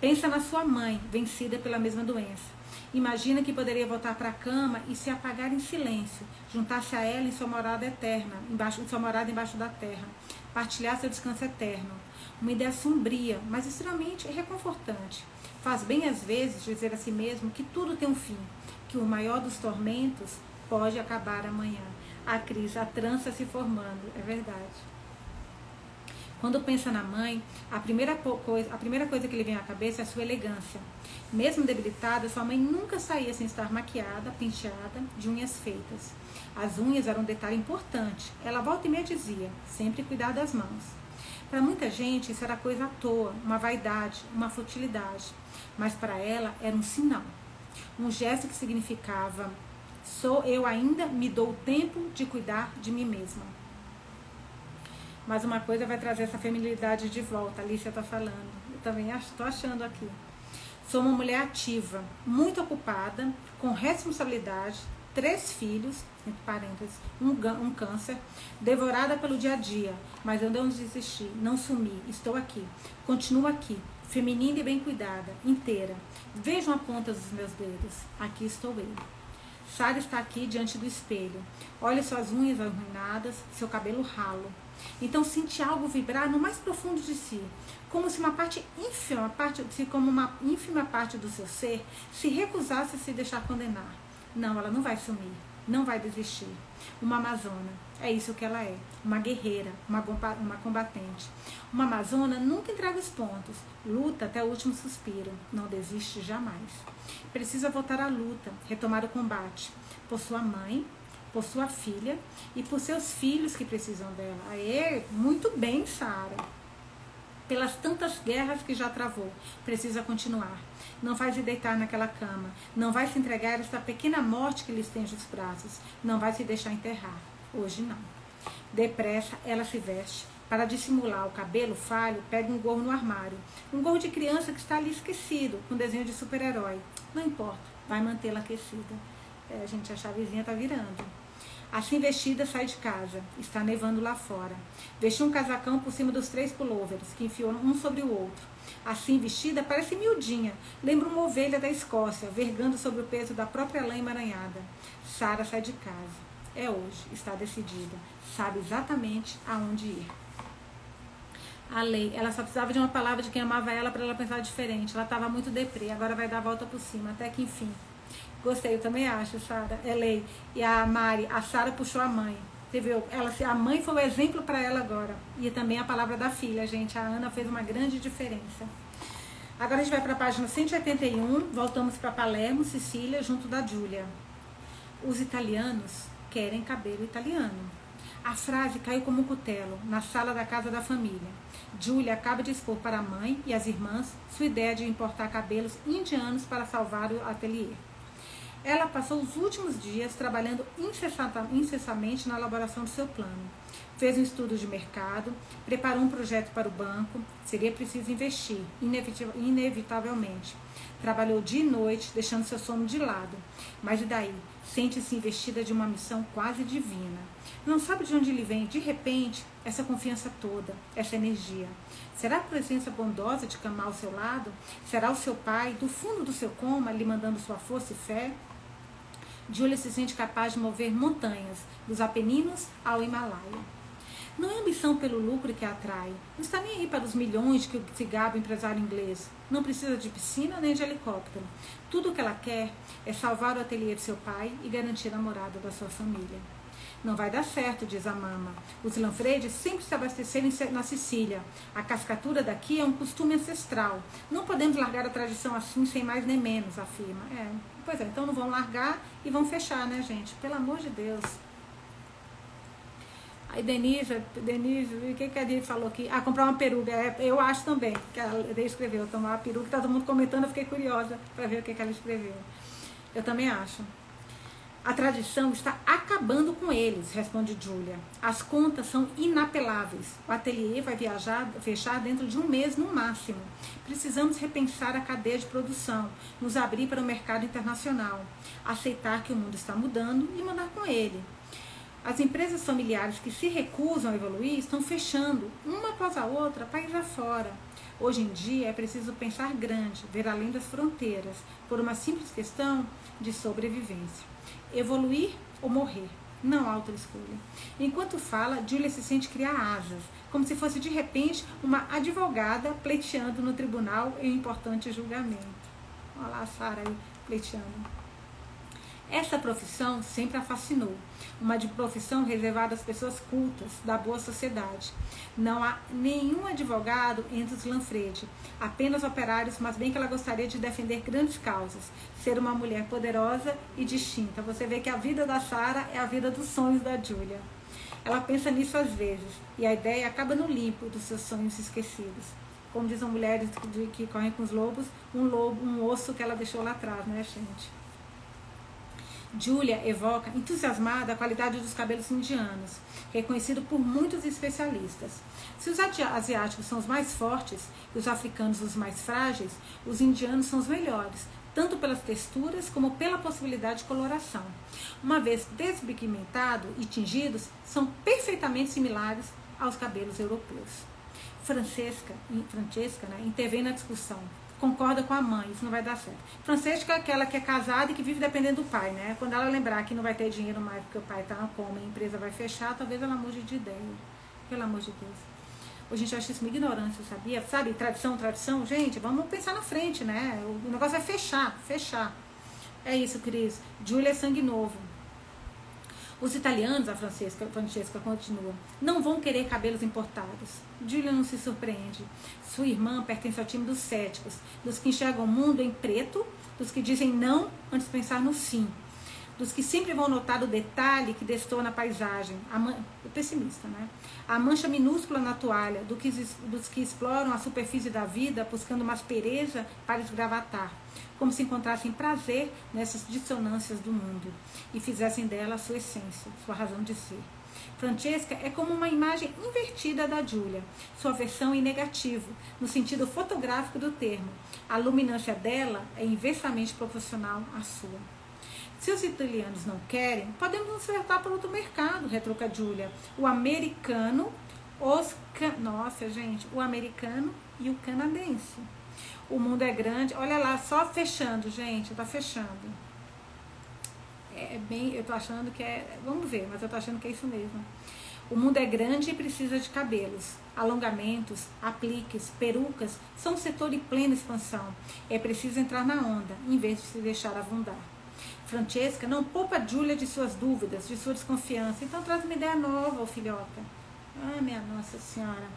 Pensa na sua mãe, vencida pela mesma doença. Imagina que poderia voltar para a cama e se apagar em silêncio, juntar-se a ela em sua morada eterna, embaixo, sua morada embaixo da terra, partilhar seu descanso eterno. Uma ideia sombria, mas extremamente reconfortante. Faz bem às vezes dizer a si mesmo que tudo tem um fim, que o maior dos tormentos pode acabar amanhã. A crise, a trança se formando, é verdade. Quando pensa na mãe, a primeira, coisa, a primeira coisa que lhe vem à cabeça é a sua elegância. Mesmo debilitada, sua mãe nunca saía sem estar maquiada, penteada, de unhas feitas. As unhas eram um detalhe importante. Ela volta e meia dizia, sempre cuidar das mãos. Para muita gente isso era coisa à toa, uma vaidade, uma futilidade. Mas para ela era um sinal. Um gesto que significava: sou eu ainda me dou tempo de cuidar de mim mesma. Mas uma coisa vai trazer essa feminilidade de volta. A Alicia está falando. Eu também estou achando aqui. Sou uma mulher ativa, muito ocupada, com responsabilidade, três filhos, entre parênteses, um, um câncer, devorada pelo dia a dia, mas eu não desisti, não sumi, estou aqui, continuo aqui, feminina e bem cuidada, inteira. Vejam a ponta dos meus dedos, aqui estou eu. Sara está aqui diante do espelho. Olhe suas unhas arruinadas, seu cabelo ralo. Então sente algo vibrar no mais profundo de si, como se uma parte ínfima, parte, se como uma ínfima parte do seu ser se recusasse a se deixar condenar. Não, ela não vai sumir, não vai desistir. Uma amazona, é isso que ela é, uma guerreira, uma, uma combatente. Uma amazona nunca entrega os pontos, luta até o último suspiro, não desiste jamais. Precisa voltar à luta, retomar o combate por sua mãe, por sua filha e por seus filhos que precisam dela. Aê, muito bem, Sara. Pelas tantas guerras que já travou, precisa continuar. Não vai se deitar naquela cama. Não vai se entregar a esta pequena morte que lhe estende os braços. Não vai se deixar enterrar. Hoje não. Depressa, ela se veste. Para dissimular o cabelo falho, pega um gorro no armário. Um gorro de criança que está ali esquecido, com desenho de super-herói. Não importa, vai mantê-la aquecida. É, gente, a chavezinha está virando. Assim vestida, sai de casa. Está nevando lá fora. Vestiu um casacão por cima dos três pullovers, que enfiou um sobre o outro. Assim vestida, parece miudinha. Lembra uma ovelha da Escócia, vergando sobre o peso da própria lã emaranhada. Sara sai de casa. É hoje, está decidida. Sabe exatamente aonde ir. A lei, ela só precisava de uma palavra de quem amava ela para ela pensar diferente. Ela estava muito deprê, agora vai dar a volta por cima, até que enfim. Gostei, eu também acho, Sara. É lei. E a Mari, a Sara puxou a mãe. Você viu? Ela, a mãe foi o exemplo para ela agora. E também a palavra da filha, gente. A Ana fez uma grande diferença. Agora a gente vai para a página 181. Voltamos para Palermo, Sicília, junto da Júlia. Os italianos querem cabelo italiano. A frase caiu como um cutelo na sala da casa da família. Julia acaba de expor para a mãe e as irmãs sua ideia de importar cabelos indianos para salvar o ateliê. Ela passou os últimos dias trabalhando incessantemente na elaboração do seu plano. Fez um estudo de mercado, preparou um projeto para o banco, seria preciso investir, inevitavelmente. Trabalhou dia e noite, deixando seu sono de lado. Mas e daí? Sente-se investida de uma missão quase divina. Não sabe de onde lhe vem, de repente, essa confiança toda, essa energia. Será a presença bondosa de Kamal ao seu lado? Será o seu pai, do fundo do seu coma, lhe mandando sua força e fé? Julia se sente capaz de mover montanhas, dos Apeninos ao Himalaia. Não é ambição pelo lucro que a atrai. Não está nem aí para os milhões que se gaba o empresário inglês. Não precisa de piscina nem de helicóptero. Tudo o que ela quer é salvar o ateliê de seu pai e garantir a morada da sua família. Não vai dar certo, diz a mama. Os Lanfredes sempre se abasteceram na Sicília. A cascatura daqui é um costume ancestral. Não podemos largar a tradição assim sem mais nem menos, afirma. É, pois é, então não vão largar e vão fechar, né, gente? Pelo amor de Deus. Aí Denise, Denise, o que, que a Denise falou aqui? Ah, comprar uma peruca. É, eu acho também, que ela escreveu, tomar uma peruca, tá todo mundo comentando, eu fiquei curiosa para ver o que, que ela escreveu. Eu também acho. A tradição está acabando com eles, responde Julia. As contas são inapeláveis. O ateliê vai viajar, fechar dentro de um mês no máximo. Precisamos repensar a cadeia de produção, nos abrir para o mercado internacional, aceitar que o mundo está mudando e mandar com ele. As empresas familiares que se recusam a evoluir estão fechando, uma após a outra, país afora. Hoje em dia é preciso pensar grande, ver além das fronteiras, por uma simples questão de sobrevivência. Evoluir ou morrer, não há outra escolha. Enquanto fala, Julia se sente criar asas, como se fosse de repente uma advogada pleiteando no tribunal em um importante julgamento. Olha lá a Sara aí pleiteando. Essa profissão sempre a fascinou, uma de profissão reservada às pessoas cultas, da boa sociedade. Não há nenhum advogado entre os Lanfredi, apenas operários, mas bem que ela gostaria de defender grandes causas, ser uma mulher poderosa e distinta. Você vê que a vida da Sara é a vida dos sonhos da Julia. Ela pensa nisso às vezes, e a ideia acaba no limpo dos seus sonhos esquecidos. Como dizem mulheres que correm com os lobos, um lobo, um osso que ela deixou lá atrás, né, gente? Julia evoca entusiasmada a qualidade dos cabelos indianos, reconhecido por muitos especialistas. Se os asiáticos são os mais fortes e os africanos os mais frágeis, os indianos são os melhores, tanto pelas texturas como pela possibilidade de coloração. Uma vez despigmentados e tingidos, são perfeitamente similares aos cabelos europeus. Francesca, Francesca né, intervém na discussão concorda com a mãe, isso não vai dar certo. Francesca é aquela que é casada e que vive dependendo do pai, né? Quando ela lembrar que não vai ter dinheiro mais porque o pai está na coma e a empresa vai fechar, talvez ela mude de ideia. Pelo amor de Deus. A gente acha isso uma ignorância, sabia? Sabe, tradição, tradição, gente, vamos pensar na frente, né? O negócio é fechar, fechar. É isso, Cris. Júlia é sangue novo. Os italianos, a Francesca, Francesca continua, não vão querer cabelos importados. Julia não se surpreende. Sua irmã pertence ao time dos céticos, dos que enxergam o mundo em preto, dos que dizem não antes de pensar no sim, dos que sempre vão notar o detalhe que destou na paisagem, a man... o pessimista, né? A mancha minúscula na toalha, do que, dos que exploram a superfície da vida buscando uma aspereza para esgravatar como se encontrassem prazer nessas dissonâncias do mundo e fizessem dela a sua essência, sua razão de ser. Francesca é como uma imagem invertida da Júlia, sua versão em negativo, no sentido fotográfico do termo. A luminância dela é inversamente proporcional à sua. Se os italianos não querem, podemos nos ofertar para outro mercado, retruca Júlia. O americano, os can... nossa gente, o americano e o canadense. O mundo é grande. Olha lá, só fechando, gente. Tá fechando. É bem. Eu tô achando que é. Vamos ver, mas eu tô achando que é isso mesmo. O mundo é grande e precisa de cabelos. Alongamentos, apliques, perucas são um setor em plena expansão. É preciso entrar na onda, em vez de se deixar avundar. Francesca não poupa a Júlia de suas dúvidas, de sua desconfiança. Então traz uma ideia nova, filhota. Ah, minha Nossa Senhora.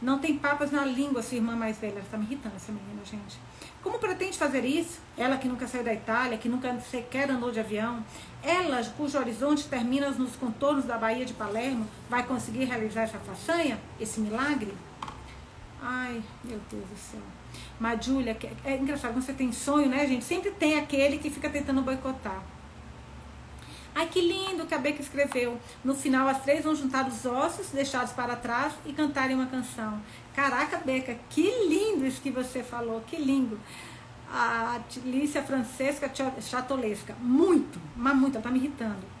Não tem papas na língua, sua irmã mais velha. Ela tá me irritando, essa menina, gente. Como pretende fazer isso? Ela que nunca saiu da Itália, que nunca sequer andou de avião. Ela, cujo horizonte termina nos contornos da Baía de Palermo, vai conseguir realizar essa façanha? Esse milagre? Ai, meu Deus do céu. Mas, Júlia, é engraçado, quando você tem sonho, né, gente? Sempre tem aquele que fica tentando boicotar. Ai, que lindo que a Beca escreveu. No final, as três vão juntar os ossos deixados para trás e cantarem uma canção. Caraca, Beca, que lindo isso que você falou, que lindo. A Lícia Francesca Chatolesca, muito, mas muito, ela tá me irritando.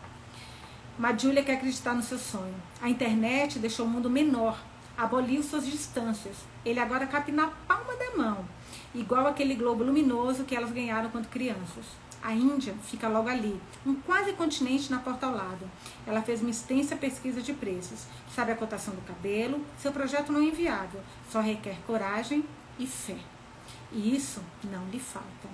Mas Júlia quer acreditar no seu sonho. A internet deixou o mundo menor, aboliu suas distâncias. Ele agora cabe na palma da mão, igual aquele globo luminoso que elas ganharam quando crianças. A Índia fica logo ali, um quase continente na porta ao lado. Ela fez uma extensa pesquisa de preços. Sabe a cotação do cabelo? Seu projeto não é inviável, só requer coragem e fé. E isso não lhe falta.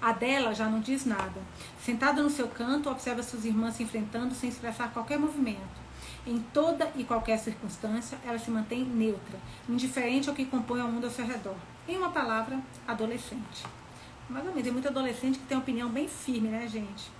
A dela já não diz nada. Sentada no seu canto, observa suas irmãs se enfrentando sem expressar qualquer movimento. Em toda e qualquer circunstância, ela se mantém neutra, indiferente ao que compõe o mundo ao seu redor. Em uma palavra, adolescente. Mais ou menos, tem muito adolescente que tem opinião bem firme, né, gente?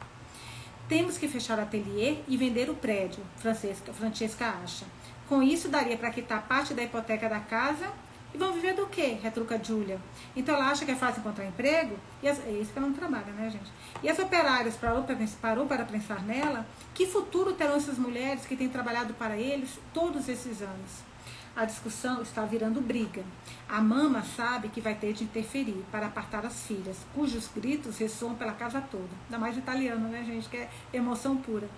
Temos que fechar o ateliê e vender o prédio, Francesca, Francesca acha. Com isso, daria para quitar parte da hipoteca da casa e vão viver do quê? Retruca Júlia. Então ela acha que é fácil encontrar emprego? E as, é isso que ela não trabalha, né, gente? E as operárias parou parou para pensar nela? Que futuro terão essas mulheres que têm trabalhado para eles todos esses anos? a discussão está virando briga. A mama sabe que vai ter de interferir para apartar as filhas, cujos gritos ressoam pela casa toda. Ainda mais italiano, né, gente? Que é emoção pura.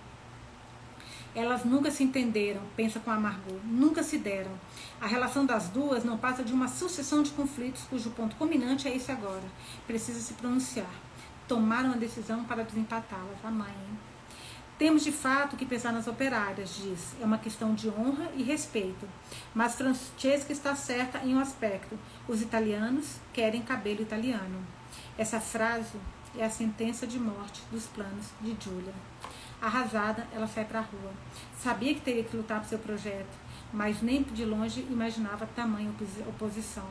Elas nunca se entenderam, pensa com amargor, nunca se deram. A relação das duas não passa de uma sucessão de conflitos cujo ponto culminante é esse agora. Precisa se pronunciar. Tomaram uma decisão para desempatá-las. A mãe, hein? Temos de fato que pensar nas operárias, diz. É uma questão de honra e respeito. Mas Francesca está certa em um aspecto: os italianos querem cabelo italiano. Essa frase é a sentença de morte dos planos de Julia. Arrasada, ela sai para a rua. Sabia que teria que lutar por seu projeto, mas nem de longe imaginava tamanha oposição.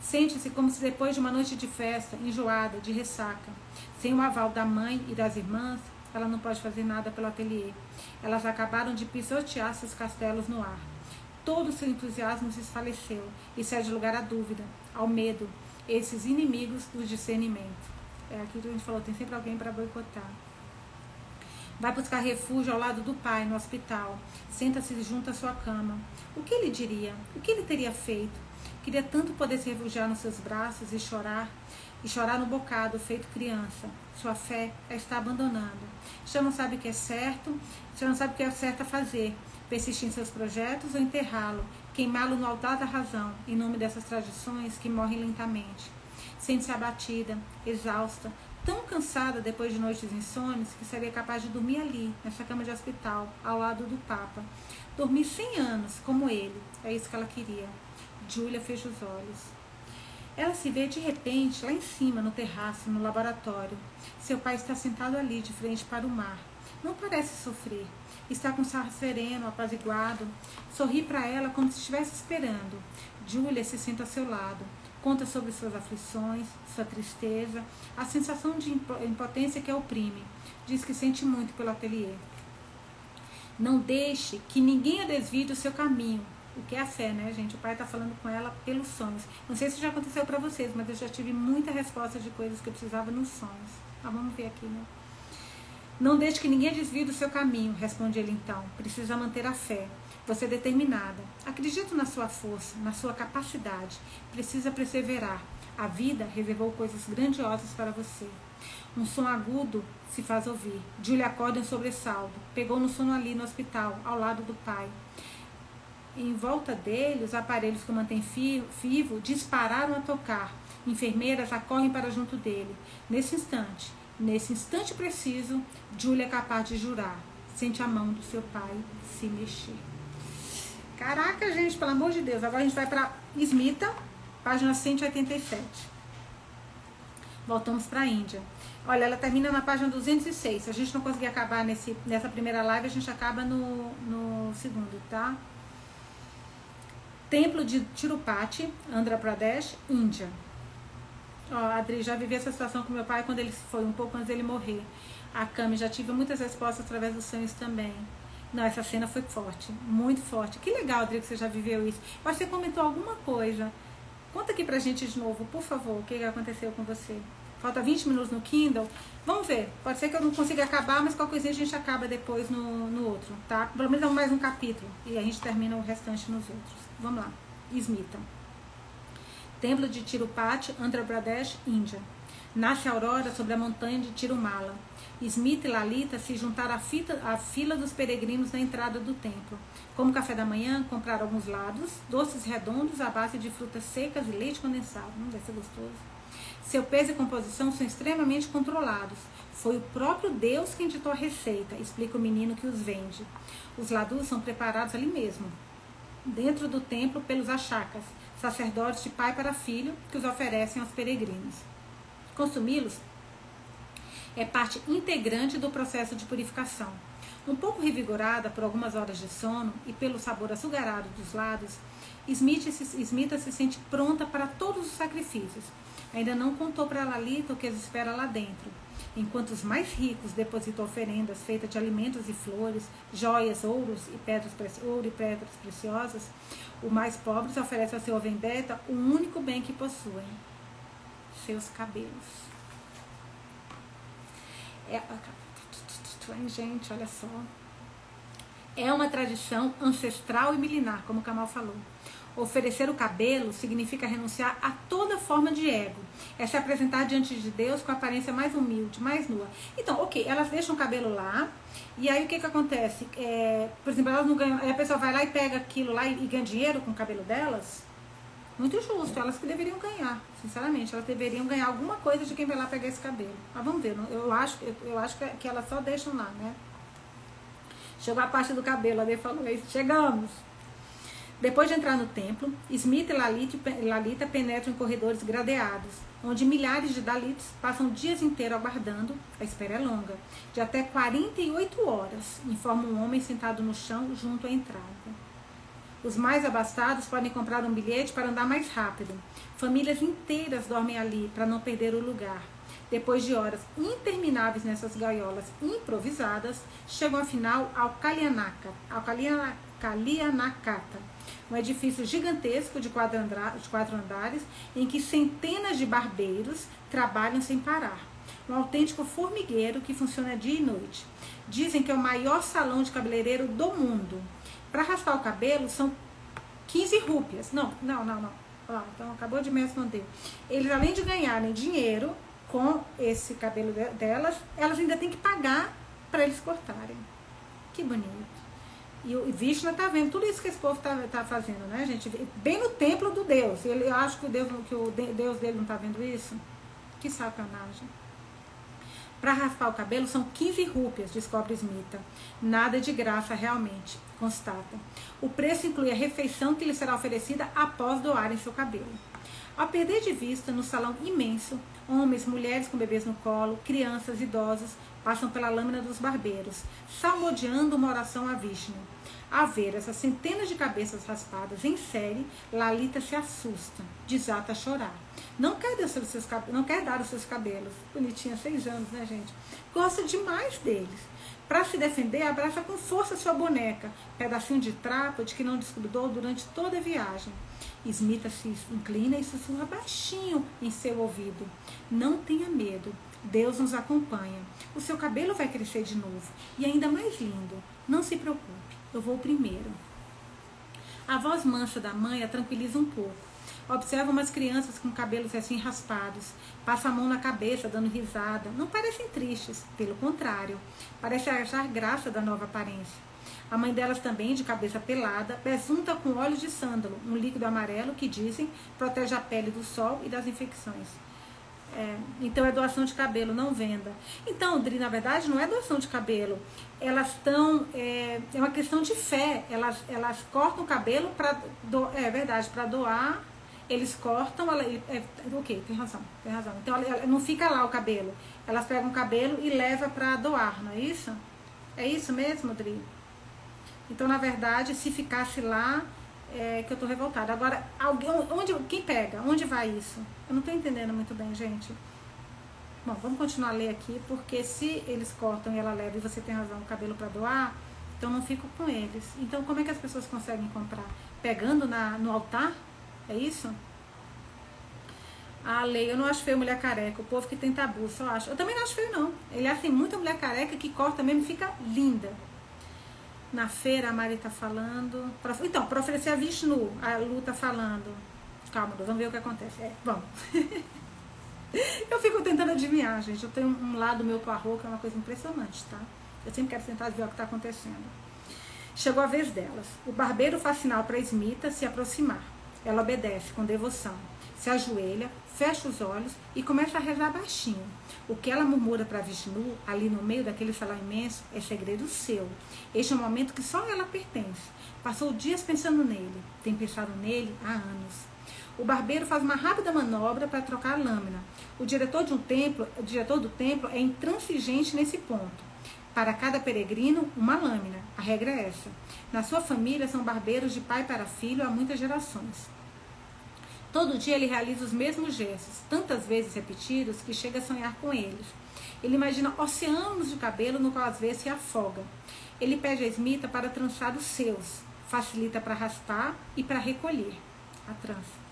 Sente-se como se depois de uma noite de festa, enjoada, de ressaca, sem o aval da mãe e das irmãs, ela não pode fazer nada pelo ateliê. Elas acabaram de pisotear seus castelos no ar. Todo seu entusiasmo se desfaleceu e cede lugar à dúvida, ao medo, esses inimigos do discernimento. É aquilo que a gente falou, tem sempre alguém para boicotar. Vai buscar refúgio ao lado do pai no hospital. Senta-se junto à sua cama. O que ele diria? O que ele teria feito? Queria tanto poder se refugiar nos seus braços e chorar, e chorar no bocado, feito criança. Sua fé a está abandonando. Já não sabe o que é certo, já não sabe o que é certo a fazer. Persistir em seus projetos ou enterrá-lo, queimá-lo no altar da razão, em nome dessas tradições que morrem lentamente. Sente-se abatida, exausta, tão cansada depois de noites insones que seria capaz de dormir ali, nessa cama de hospital, ao lado do Papa. Dormir 100 anos, como ele. É isso que ela queria. Julia fecha os olhos. Ela se vê de repente lá em cima, no terraço, no laboratório. Seu pai está sentado ali, de frente para o mar. Não parece sofrer. Está com sarro sereno, apaziguado. Sorri para ela como se estivesse esperando. Julia se senta ao seu lado. Conta sobre suas aflições, sua tristeza, a sensação de impotência que a oprime. Diz que sente muito pelo ateliê. Não deixe que ninguém a desvie do seu caminho o que é a fé, né, gente? O pai está falando com ela pelos sonhos. Não sei se já aconteceu para vocês, mas eu já tive muita resposta de coisas que eu precisava nos sonhos. Ah, vamos ver aqui, né? Não deixe que ninguém desvie do seu caminho, responde ele então. Precisa manter a fé. Você é determinada. Acredito na sua força, na sua capacidade. Precisa perseverar. A vida reservou coisas grandiosas para você. Um som agudo se faz ouvir. Julia acorda em sobressalto. Pegou no sono ali no hospital, ao lado do pai. Em volta dele, os aparelhos que o mantêm vivo dispararam a tocar. Enfermeiras acorrem para junto dele. Nesse instante, nesse instante preciso, Julia é capaz de jurar. Sente a mão do seu pai se mexer. Caraca, gente, pelo amor de Deus. Agora a gente vai para Smita, página 187. Voltamos para a Índia. Olha, ela termina na página 206. Se a gente não conseguir acabar nesse, nessa primeira live, a gente acaba no, no segundo, tá? Templo de Tirupati, Andhra Pradesh, Índia. Ó, Adri, já vivi essa situação com meu pai quando ele foi, um pouco antes dele morrer. A Cami, já tive muitas respostas através dos sonhos também. Não, essa cena foi forte, muito forte. Que legal, Adri, que você já viveu isso. Mas você comentou alguma coisa. Conta aqui pra gente de novo, por favor, o que aconteceu com você. Falta 20 minutos no Kindle. Vamos ver. Pode ser que eu não consiga acabar, mas qualquer coisa a gente acaba depois no, no outro, tá? Pelo menos mais um capítulo. E a gente termina o restante nos outros. Vamos lá. Smita. Templo de Tirupati, Andhra Pradesh, Índia. Nasce a aurora sobre a montanha de Tirumala. Smith e Lalita se juntaram à, fita, à fila dos peregrinos na entrada do templo. Como café da manhã, compraram alguns lados, doces redondos à base de frutas secas e leite condensado. Hum, deve ser gostoso. Seu peso e composição são extremamente controlados. Foi o próprio Deus quem ditou a receita, explica o menino que os vende. Os ladus são preparados ali mesmo, dentro do templo pelos achakas, sacerdotes de pai para filho, que os oferecem aos peregrinos. Consumi-los é parte integrante do processo de purificação. Um pouco revigorada por algumas horas de sono e pelo sabor açucarado dos lados, Smith se, se sente pronta para todos os sacrifícios ainda não contou para Lalita o que as espera lá dentro. Enquanto os mais ricos depositam oferendas feitas de alimentos e flores, joias, ouros e pedras, ouro e pedras preciosas, os mais pobres oferecem ao seu vendetta o único bem que possuem: seus cabelos. É, gente, olha só. É uma tradição ancestral e milenar, como o Kamal falou. Oferecer o cabelo significa renunciar a toda forma de ego. É se apresentar diante de Deus com a aparência mais humilde, mais nua. Então, ok, elas deixam o cabelo lá, e aí o que que acontece? É, por exemplo, elas não ganham, a pessoa vai lá e pega aquilo lá e, e ganha dinheiro com o cabelo delas. Muito justo, elas que deveriam ganhar, sinceramente, elas deveriam ganhar alguma coisa de quem vai lá pegar esse cabelo. Mas vamos ver, eu acho, eu acho que elas só deixam lá, né? Chegou a parte do cabelo, a Dê falou isso, chegamos. Depois de entrar no templo, Smith e Lalita, penetram em corredores gradeados, onde milhares de Dalitos passam dias inteiros aguardando, a espera é longa, de até 48 horas, informa um homem sentado no chão junto à entrada. Os mais abastados podem comprar um bilhete para andar mais rápido. Famílias inteiras dormem ali para não perder o lugar. Depois de horas intermináveis nessas gaiolas improvisadas, chegam afinal ao Kalianaka, ao Kalianakata, um edifício gigantesco de quatro, de quatro andares em que centenas de barbeiros trabalham sem parar. Um autêntico formigueiro que funciona dia e noite. Dizem que é o maior salão de cabeleireiro do mundo. Para raspar o cabelo são 15 rúpias. Não, não, não, não. Ó, então acabou de me responder. Eles, além de ganharem dinheiro com esse cabelo delas, elas ainda têm que pagar para eles cortarem. Que bonito. E o Vishnu está vendo tudo isso que esse povo está tá fazendo, né, gente? Bem no templo do Deus. Ele acha que o Deus, que o Deus dele não está vendo isso? Que sacanagem. Para raspar o cabelo são 15 rúpias, descobre Smita. Nada de graça realmente, constata. O preço inclui a refeição que lhe será oferecida após doarem seu cabelo. Ao perder de vista, no salão imenso, homens, mulheres com bebês no colo, crianças, idosos, passam pela lâmina dos barbeiros, salmodiando uma oração a Vishnu. A ver essas centenas de cabeças raspadas em série, Lalita se assusta, desata a chorar. Não quer, dar os seus, não quer dar os seus cabelos. Bonitinha, seis anos, né, gente? Gosta demais deles. Para se defender, abraça com força sua boneca, pedacinho de trapo de que não descuidou durante toda a viagem. Smita se inclina e sussurra baixinho em seu ouvido. Não tenha medo, Deus nos acompanha. O seu cabelo vai crescer de novo e ainda mais lindo. Não se preocupe eu vou primeiro. A voz mansa da mãe a tranquiliza um pouco. Observa umas crianças com cabelos assim raspados. Passa a mão na cabeça, dando risada. Não parecem tristes, pelo contrário. Parece achar graça da nova aparência. A mãe delas também, de cabeça pelada, besunta com óleo de sândalo, um líquido amarelo que, dizem, protege a pele do sol e das infecções. É, então é doação de cabelo, não venda. Então, Dri, na verdade, não é doação de cabelo. Elas estão. É, é uma questão de fé. Elas, elas cortam o cabelo para. É verdade, para doar. Eles cortam. Ela, é, ok, tem razão, tem razão. Então ela, ela, não fica lá o cabelo. Elas pegam o cabelo e levam para doar, não é isso? É isso mesmo, Dri? Então, na verdade, se ficasse lá, é, que eu tô revoltada. Agora, alguém, onde, quem pega? Onde vai isso? Eu não tô entendendo muito bem, gente. Bom, vamos continuar a ler aqui, porque se eles cortam e ela leva e você tem razão, o cabelo para doar, então não fico com eles. Então como é que as pessoas conseguem comprar? Pegando na, no altar? É isso? A lei, eu não acho feio mulher careca. O povo que tem tabu, só acho. Eu também não acho feio, não. Ele tem muita mulher careca que corta mesmo e fica linda. Na feira, a Mari tá falando. Pra, então, para oferecer a Vishnu, a Lu tá falando. Calma, vamos ver o que acontece. É, bom. eu fico tentando adivinhar, gente. Eu tenho um lado meu pro arroz que é uma coisa impressionante, tá? Eu sempre quero tentar ver o que está acontecendo. Chegou a vez delas. O barbeiro faz sinal para Smita se aproximar. Ela obedece com devoção. Se ajoelha, fecha os olhos e começa a rezar baixinho. O que ela murmura para Vishnu, ali no meio daquele salão imenso, é segredo seu. Este é um momento que só ela pertence. Passou dias pensando nele, tem pensado nele há anos. O barbeiro faz uma rápida manobra para trocar a lâmina. O diretor de um templo, o diretor do templo é intransigente nesse ponto. Para cada peregrino, uma lâmina. A regra é essa. Na sua família, são barbeiros de pai para filho há muitas gerações. Todo dia ele realiza os mesmos gestos, tantas vezes repetidos que chega a sonhar com eles. Ele imagina oceanos de cabelo no qual às vezes se afoga. Ele pede a Smita para trançar os seus, facilita para raspar e para recolher a trança.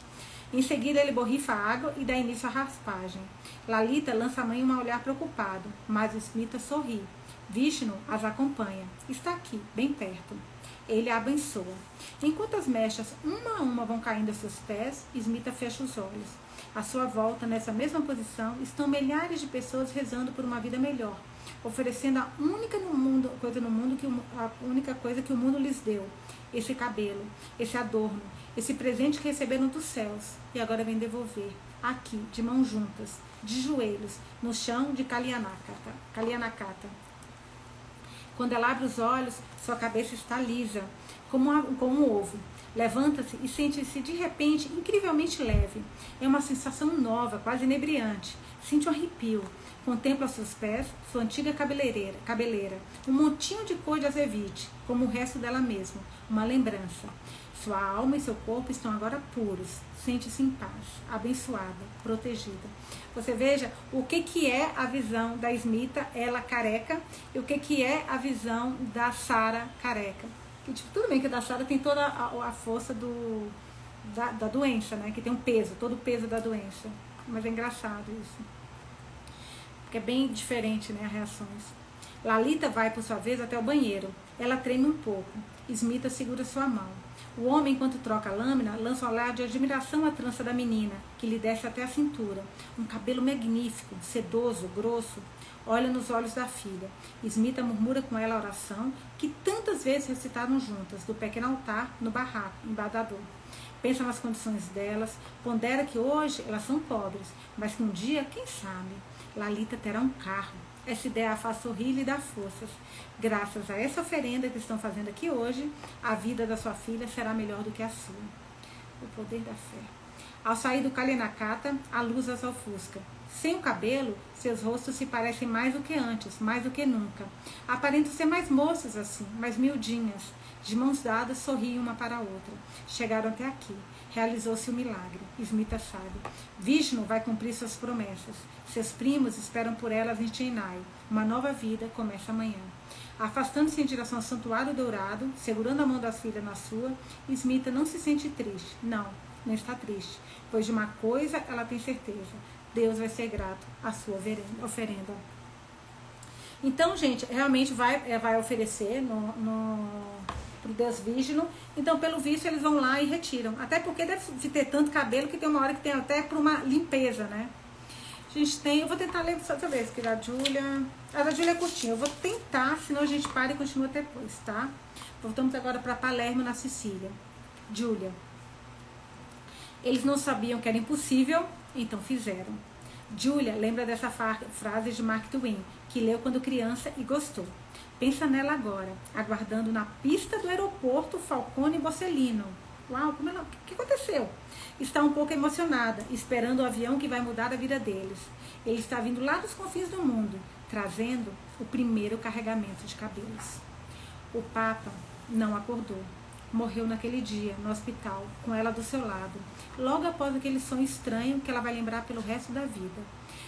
Em seguida, ele borrifa a água e dá início à raspagem. Lalita lança a mãe um olhar preocupado, mas Smita sorri. Vishnu as acompanha. Está aqui, bem perto. Ele a abençoa. Enquanto as mechas, uma a uma, vão caindo a seus pés, Smita fecha os olhos. À sua volta, nessa mesma posição, estão milhares de pessoas rezando por uma vida melhor, oferecendo a única no mundo, coisa no mundo que a única coisa que o mundo lhes deu, esse cabelo, esse adorno, esse presente que receberam dos céus e agora vem devolver aqui, de mãos juntas, de joelhos, no chão de Kalyanakata. Kalyanakata. Quando ela abre os olhos, sua cabeça está lisa, como, uma, como um ovo. Levanta-se e sente-se de repente incrivelmente leve. É uma sensação nova, quase inebriante. Sente um arrepio. Contempla seus pés sua antiga cabeleireira, cabeleira, um montinho de cor de azevite, como o resto dela mesma, uma lembrança. Sua alma e seu corpo estão agora puros. Sente-se em paz, abençoada, protegida. Você veja o que, que é a visão da Smita, ela careca, e o que, que é a visão da Sara careca. Que, tipo, tudo bem que a da Sara tem toda a, a força do, da, da, doença, né? Que tem um peso, todo o peso da doença. Mas é engraçado isso. Porque é bem diferente, né? As reações. Lalita vai, por sua vez, até o banheiro. Ela treina um pouco. Smita segura sua mão. O homem, enquanto troca a lâmina, lança um olhar de admiração à trança da menina, que lhe desce até a cintura. Um cabelo magnífico, sedoso, grosso. Olha nos olhos da filha. Smita murmura com ela a oração que tantas vezes recitaram juntas, do pequeno altar no barraco, em Badador. Pensa nas condições delas, pondera que hoje elas são pobres, mas que um dia, quem sabe, Lalita terá um carro. Essa ideia faz sorrir e lhe dá forças. Graças a essa oferenda que estão fazendo aqui hoje, a vida da sua filha será melhor do que a sua. O poder da fé. Ao sair do Kalinakata, a luz as ofusca. Sem o cabelo, seus rostos se parecem mais do que antes, mais do que nunca. Aparentam ser mais moças assim, mais miudinhas. De mãos dadas, sorriam uma para a outra. Chegaram até aqui. Realizou-se o milagre. Smita sabe. Vishnu vai cumprir suas promessas. Seus primos esperam por elas em Chennai. Uma nova vida começa amanhã. Afastando-se em direção ao santuário dourado, segurando a mão das filhas na sua, Smita não se sente triste. Não, não está triste, pois de uma coisa ela tem certeza: Deus vai ser grato à sua oferenda. Então, gente, realmente vai, é, vai oferecer no, no, Vígino. Então, pelo visto, eles vão lá e retiram. Até porque deve ter tanto cabelo que tem uma hora que tem até para uma limpeza, né? A gente tem, eu vou tentar ler outra vez, que da Júlia. A da Júlia é curtinha. Eu vou tentar, senão a gente para e continua depois, tá? Voltamos agora para Palermo, na Sicília. Júlia. Eles não sabiam que era impossível, então fizeram. Julia lembra dessa frase de Mark Twain, que leu quando criança e gostou. Pensa nela agora, aguardando na pista do aeroporto Falcone Bocelino. Uau, como ela, o que aconteceu? está um pouco emocionada, esperando o avião que vai mudar a vida deles. Ele está vindo lá dos confins do mundo, trazendo o primeiro carregamento de cabelos. O Papa não acordou. Morreu naquele dia, no hospital, com ela do seu lado, logo após aquele sonho estranho que ela vai lembrar pelo resto da vida.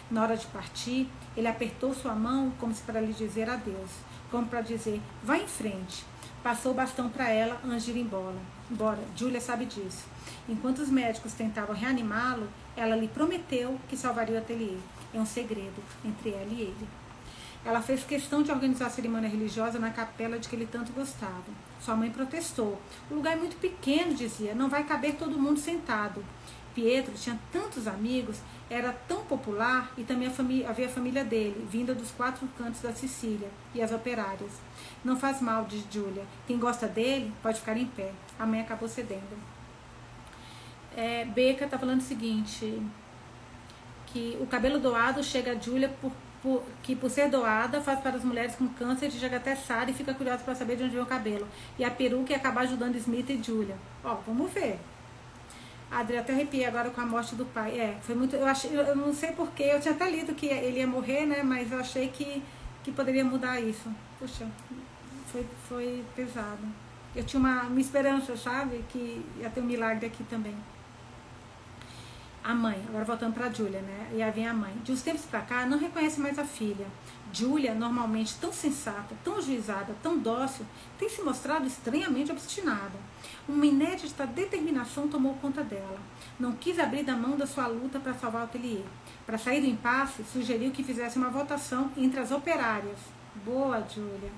Na hora de partir, ele apertou sua mão como se para lhe dizer adeus, como para dizer: vá em frente. passou o bastão para ela antes de ir embora. embora. Julia sabe disso. Enquanto os médicos tentavam reanimá-lo, ela lhe prometeu que salvaria o ateliê. É um segredo entre ela e ele. Ela fez questão de organizar a cerimônia religiosa na capela de que ele tanto gostava. Sua mãe protestou. O lugar é muito pequeno, dizia, não vai caber todo mundo sentado. Pietro tinha tantos amigos, era tão popular e também havia a família dele, vinda dos quatro cantos da Sicília, e as operárias. Não faz mal, diz Júlia. Quem gosta dele pode ficar em pé. A mãe acabou cedendo. É, Beca está falando o seguinte: que o cabelo doado chega a Júlia por, por, que por ser doada faz para as mulheres com câncer de chega até Sara e fica curiosa para saber de onde vem o cabelo. E a peruca ia acabar ajudando Smith e Júlia. Ó, vamos ver. Adri, até arrepiei agora com a morte do pai. É, foi muito. Eu, achei, eu não sei porquê, eu tinha até lido que ele ia morrer, né? Mas eu achei que, que poderia mudar isso. Puxa, foi, foi pesado. Eu tinha uma, uma esperança, sabe? Que ia ter um milagre aqui também. A mãe, agora voltando para Julia, né? E aí vem a mãe. De uns tempos para cá, não reconhece mais a filha. Julia, normalmente tão sensata, tão juizada, tão dócil, tem se mostrado estranhamente obstinada. Uma inédita determinação tomou conta dela. Não quis abrir da mão da sua luta para salvar o ateliê. Para sair do impasse, sugeriu que fizesse uma votação entre as operárias. Boa, Julia.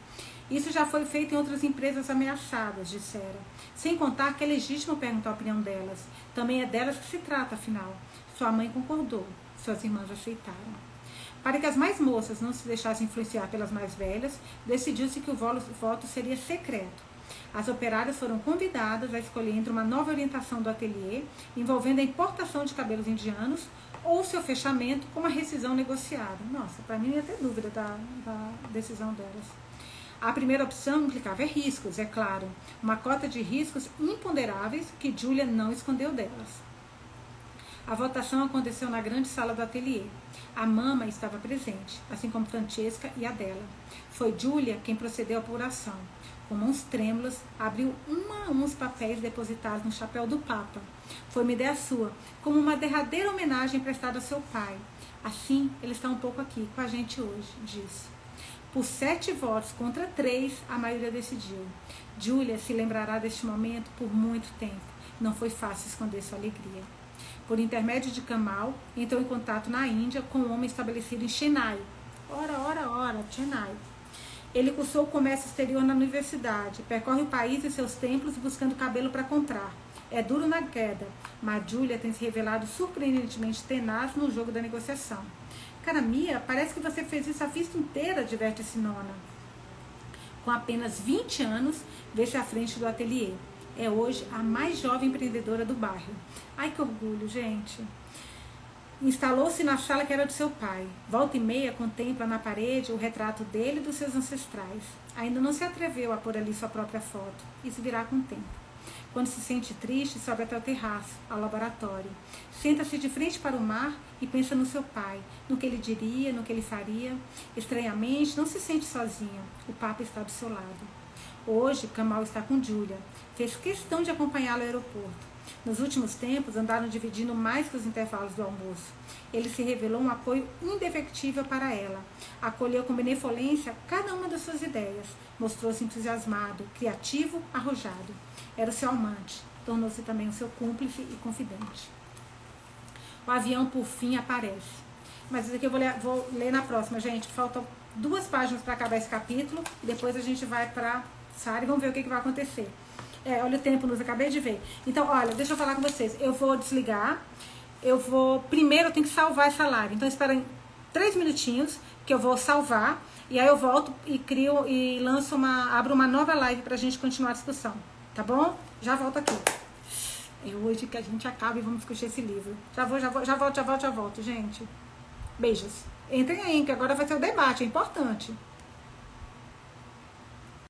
Isso já foi feito em outras empresas ameaçadas, disseram. Sem contar que é legítimo perguntar a opinião delas. Também é delas que se trata, afinal. Sua mãe concordou. Suas irmãs aceitaram. Para que as mais moças não se deixassem influenciar pelas mais velhas, decidiu-se que o voto seria secreto. As operárias foram convidadas a escolher entre uma nova orientação do ateliê, envolvendo a importação de cabelos indianos, ou seu fechamento com uma rescisão negociada. Nossa, para mim ia ter dúvida da, da decisão delas. A primeira opção implicava riscos, é claro, uma cota de riscos imponderáveis que Julia não escondeu delas. A votação aconteceu na grande sala do ateliê. A mama estava presente, assim como Francesca e Adela. Foi Julia quem procedeu à apuração. Com mãos trêmulas, abriu um a um os papéis depositados no chapéu do Papa. Foi uma ideia sua, como uma derradeira homenagem prestada ao seu pai. Assim, ele está um pouco aqui com a gente hoje, disse. Por sete votos contra três, a maioria decidiu. Júlia se lembrará deste momento por muito tempo. Não foi fácil esconder sua alegria. Por intermédio de Kamal, entrou em contato na Índia com um homem estabelecido em Chennai. Ora, ora, ora, Chennai. Ele cursou o comércio exterior na universidade, percorre o país e seus templos buscando cabelo para comprar. É duro na queda, mas Julia tem se revelado surpreendentemente tenaz no jogo da negociação. Cara, Mia, parece que você fez isso a vista inteira, diverte Sinona. Com apenas 20 anos, vê-se à frente do ateliê. É hoje a mais jovem empreendedora do bairro. Ai, que orgulho, gente. Instalou-se na sala que era do seu pai. Volta e meia contempla na parede o retrato dele e dos seus ancestrais. Ainda não se atreveu a pôr ali sua própria foto. Isso virá com o tempo. Quando se sente triste, sobe até o terraço, ao laboratório. Senta-se de frente para o mar e pensa no seu pai, no que ele diria, no que ele faria. Estranhamente, não se sente sozinha. O Papa está do seu lado. Hoje, Kamal está com Julia. Fez questão de acompanhá-lo ao aeroporto. Nos últimos tempos, andaram dividindo mais que os intervalos do almoço. Ele se revelou um apoio indefectível para ela. Acolheu com benevolência cada uma das suas ideias. Mostrou-se entusiasmado, criativo, arrojado era o seu amante, tornou-se também o seu cúmplice e confidente. O avião, por fim, aparece. Mas isso aqui eu vou ler, vou ler na próxima, gente. Faltam duas páginas para acabar esse capítulo e depois a gente vai para Sara e vamos ver o que, que vai acontecer. É, olha o tempo, nos acabei de ver. Então, olha, deixa eu falar com vocês. Eu vou desligar. Eu vou. Primeiro eu tenho que salvar essa live. Então, esperem três minutinhos que eu vou salvar. E aí eu volto e crio e lanço uma. abro uma nova live para a gente continuar a discussão. Tá bom? Já volto aqui. É hoje que a gente acaba e vamos discutir esse livro. Já vou, já vou, já volto, já volto, já volto, gente. Beijos. Entrem aí, que agora vai ser o debate, é importante.